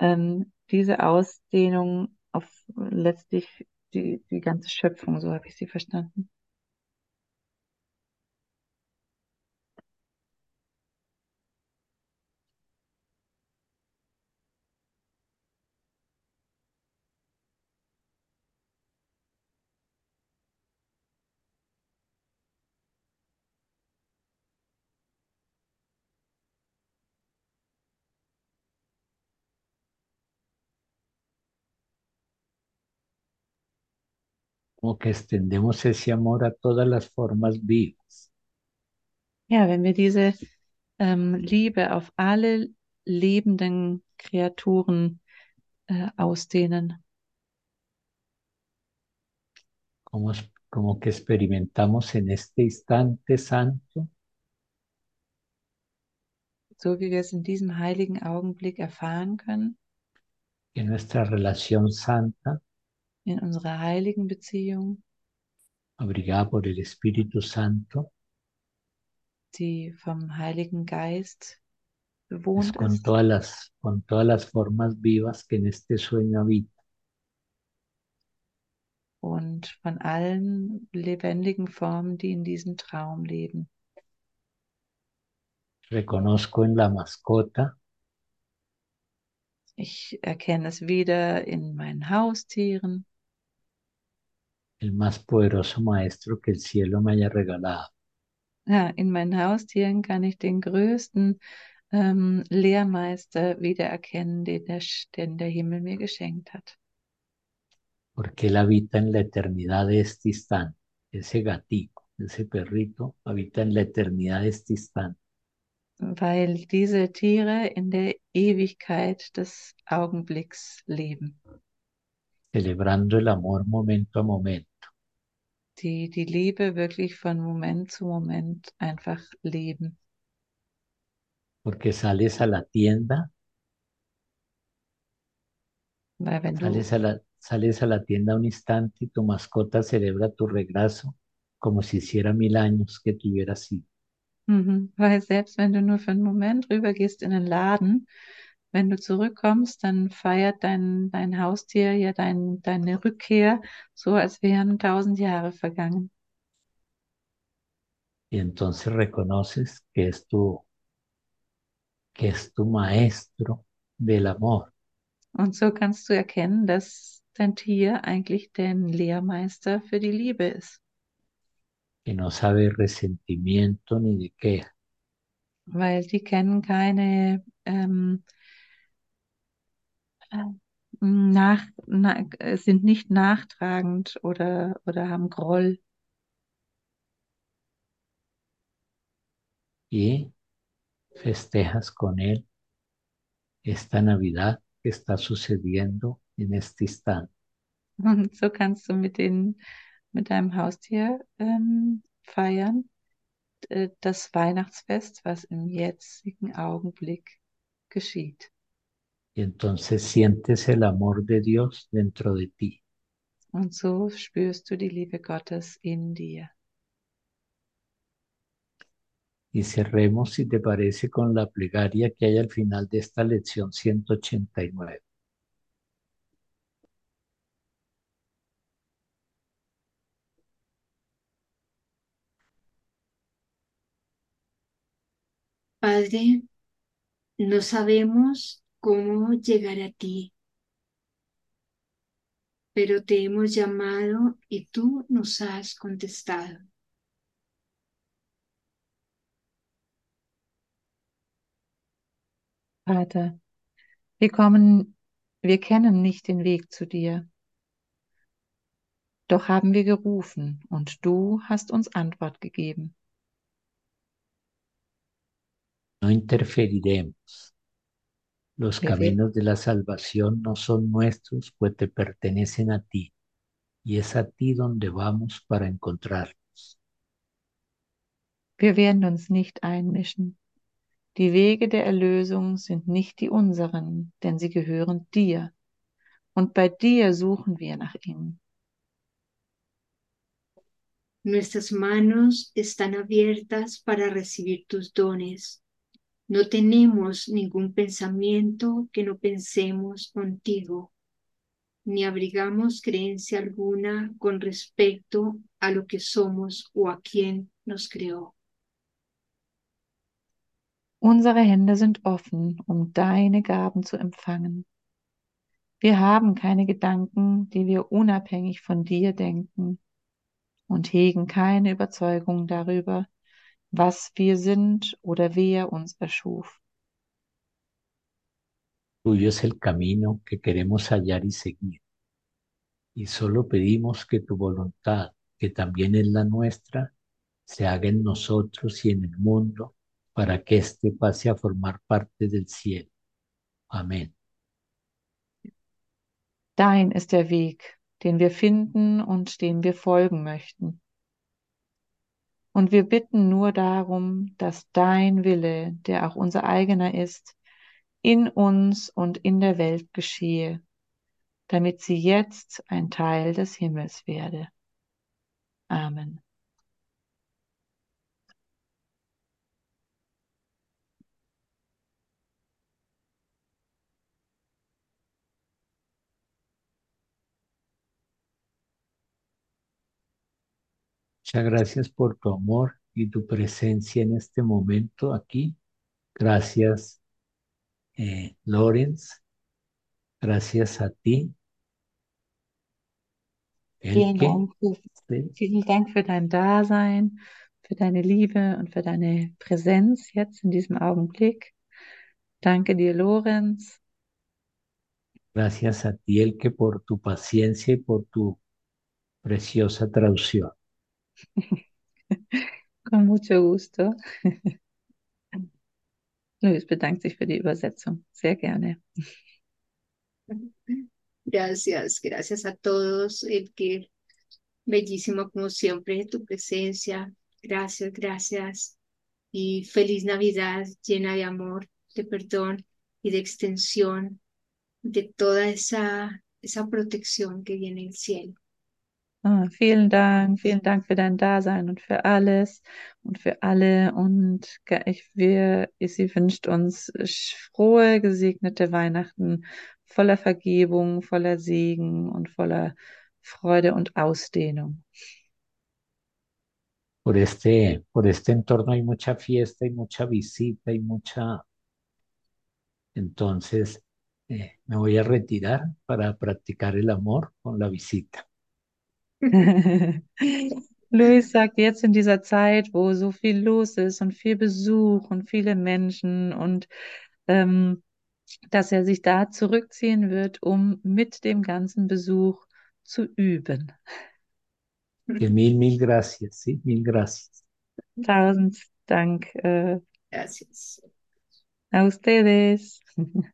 Ähm, diese Ausdehnung auf letztlich die, die ganze Schöpfung, so habe ich sie verstanden. Como que extendemos ese amor a todas las formas vivas. Ja, wenn wir diese ähm, Liebe auf alle lebenden Kreaturen äh, ausdehnen, Como, como que experimentamos en este instante santo. So wie wir es in diesem heiligen Augenblick erfahren können, que nuestra relación santa, in unserer heiligen Beziehung, abrigada por el Espíritu Santo, die vom Heiligen Geist bewohnt con ist, todas las, con todas las formas vivas que en este sueño habitan. und von allen lebendigen Formen, die in diesem Traum leben. Reconozco en la mascota. Ich erkenne es wieder in meinen Haustieren, el más poderoso maestro que el cielo me haya regalado. ja, in meinen Haustieren kann ich den größten ähm, Lehrmeister wiedererkennen, den der, den der Himmel mir geschenkt hat. porque él habita en la eternidad de este instante. Ese gatito, ese perrito, habita en la eternidad de este instante. weil diese Tiere in der Ewigkeit des Augenblicks leben, celebrando el amor momento a momento. Die die Liebe wirklich von Moment zu Moment einfach leben. Porque sales a la tienda, Weil wenn du, sales a la, sales a la tienda un instante y tu mascota celebra tu regreso como si hiciera mil años que te hubiera sido. mhm, weil selbst wenn du nur für einen Moment rübergehst in den Laden, wenn du zurückkommst, dann feiert dein, dein Haustier ja dein, deine Rückkehr so, als wären tausend Jahre vergangen. Y entonces reconoces que es tu, que es tu maestro del amor, Und so kannst du erkennen, dass dein Tier eigentlich dein Lehrmeister für die Liebe ist, que no sabe resentimiento ni de queja, weil die kennen keine ähm, äh, nach, na, äh, sind nicht nachtragend oder, oder haben Groll. y festejas con él esta Navidad que está sucediendo en este instante. Und so kannst du mit, den, mit deinem Haustier ähm, feiern, äh, das Weihnachtsfest, was im jetzigen Augenblick geschieht. Y entonces sientes el amor de Dios dentro de ti. Und so spürst du die Liebe Gottes in dir. Y cerremos, si te parece, con la plegaria que hay al final de esta lección 189. Padre, no sabemos cómo llegar a ti, pero te hemos llamado y tú nos has contestado. Vater, wir kommen, wir kennen nicht den Weg zu dir. Doch haben wir gerufen und du hast uns Antwort gegeben. No interferiremos. Los caminos de la salvación no son nuestros, pues te pertenecen a ti. Y es a ti donde vamos para encontrarnos. Wir werden uns nicht einmischen. Die Wege der Erlösung sind nicht die unseren, denn sie gehören dir. Und bei dir suchen wir nach ihnen. Nuestras manos están abiertas para recibir tus dones. No tenemos ningún pensamiento que no pensemos contigo, ni abrigamos creencia alguna con respecto a lo que somos o a quien nos creó. Unsere Hände sind offen, um deine Gaben zu empfangen. Wir haben keine Gedanken, die wir unabhängig von dir denken und hegen keine Überzeugung darüber, was wir sind oder wer uns erschuf. Tuyo es el camino que queremos hallar y seguir. Y solo pedimos que tu voluntad, que también es la nuestra, se haga en nosotros y en el mundo para que éste pase a formar parte del cielo. Amén. Dein ist der Weg, den wir finden und dem wir folgen möchten. Und wir bitten nur darum, dass dein Wille, der auch unser eigener ist, in uns und in der Welt geschehe, damit sie jetzt ein Teil des Himmels werde. Amen. Muchas gracias por tu amor y tu presencia en este momento aquí. Gracias, eh, Lorenz. Gracias a ti. Dank, vielen Dank für dein Dasein, für deine Liebe und für deine Präsenz jetzt in diesem Augenblick. Danke dir, Lorenz. Gracias a ti, Elke, por tu paciencia y por tu preciosa traducción. Con mucho gusto. Luis bedankt sich für die Übersetzung. Sehr. Gracias, gracias a todos, el que bellísimo como siempre tu presencia. Gracias, gracias. Y feliz Navidad llena de amor, de perdón y de extensión de toda esa, esa protección que viene del cielo. Ah, vielen Dank, vielen Dank für dein Dasein und für alles und für alle. Und ich, wir, sie wünscht uns frohe, gesegnete Weihnachten voller Vergebung, voller Segen und voller Freude und Ausdehnung. Por este, por este entorno hay mucha fiesta y mucha visita y mucha Entonces, eh, me voy a retirar para practicar el amor con la visita. Luis sagt jetzt in dieser Zeit, wo so viel los ist und viel Besuch und viele Menschen und ähm, dass er sich da zurückziehen wird, um mit dem ganzen Besuch zu üben. Que mil, mil gracias, sí, mil gracias. Tausend Dank äh, Gracias. a ustedes.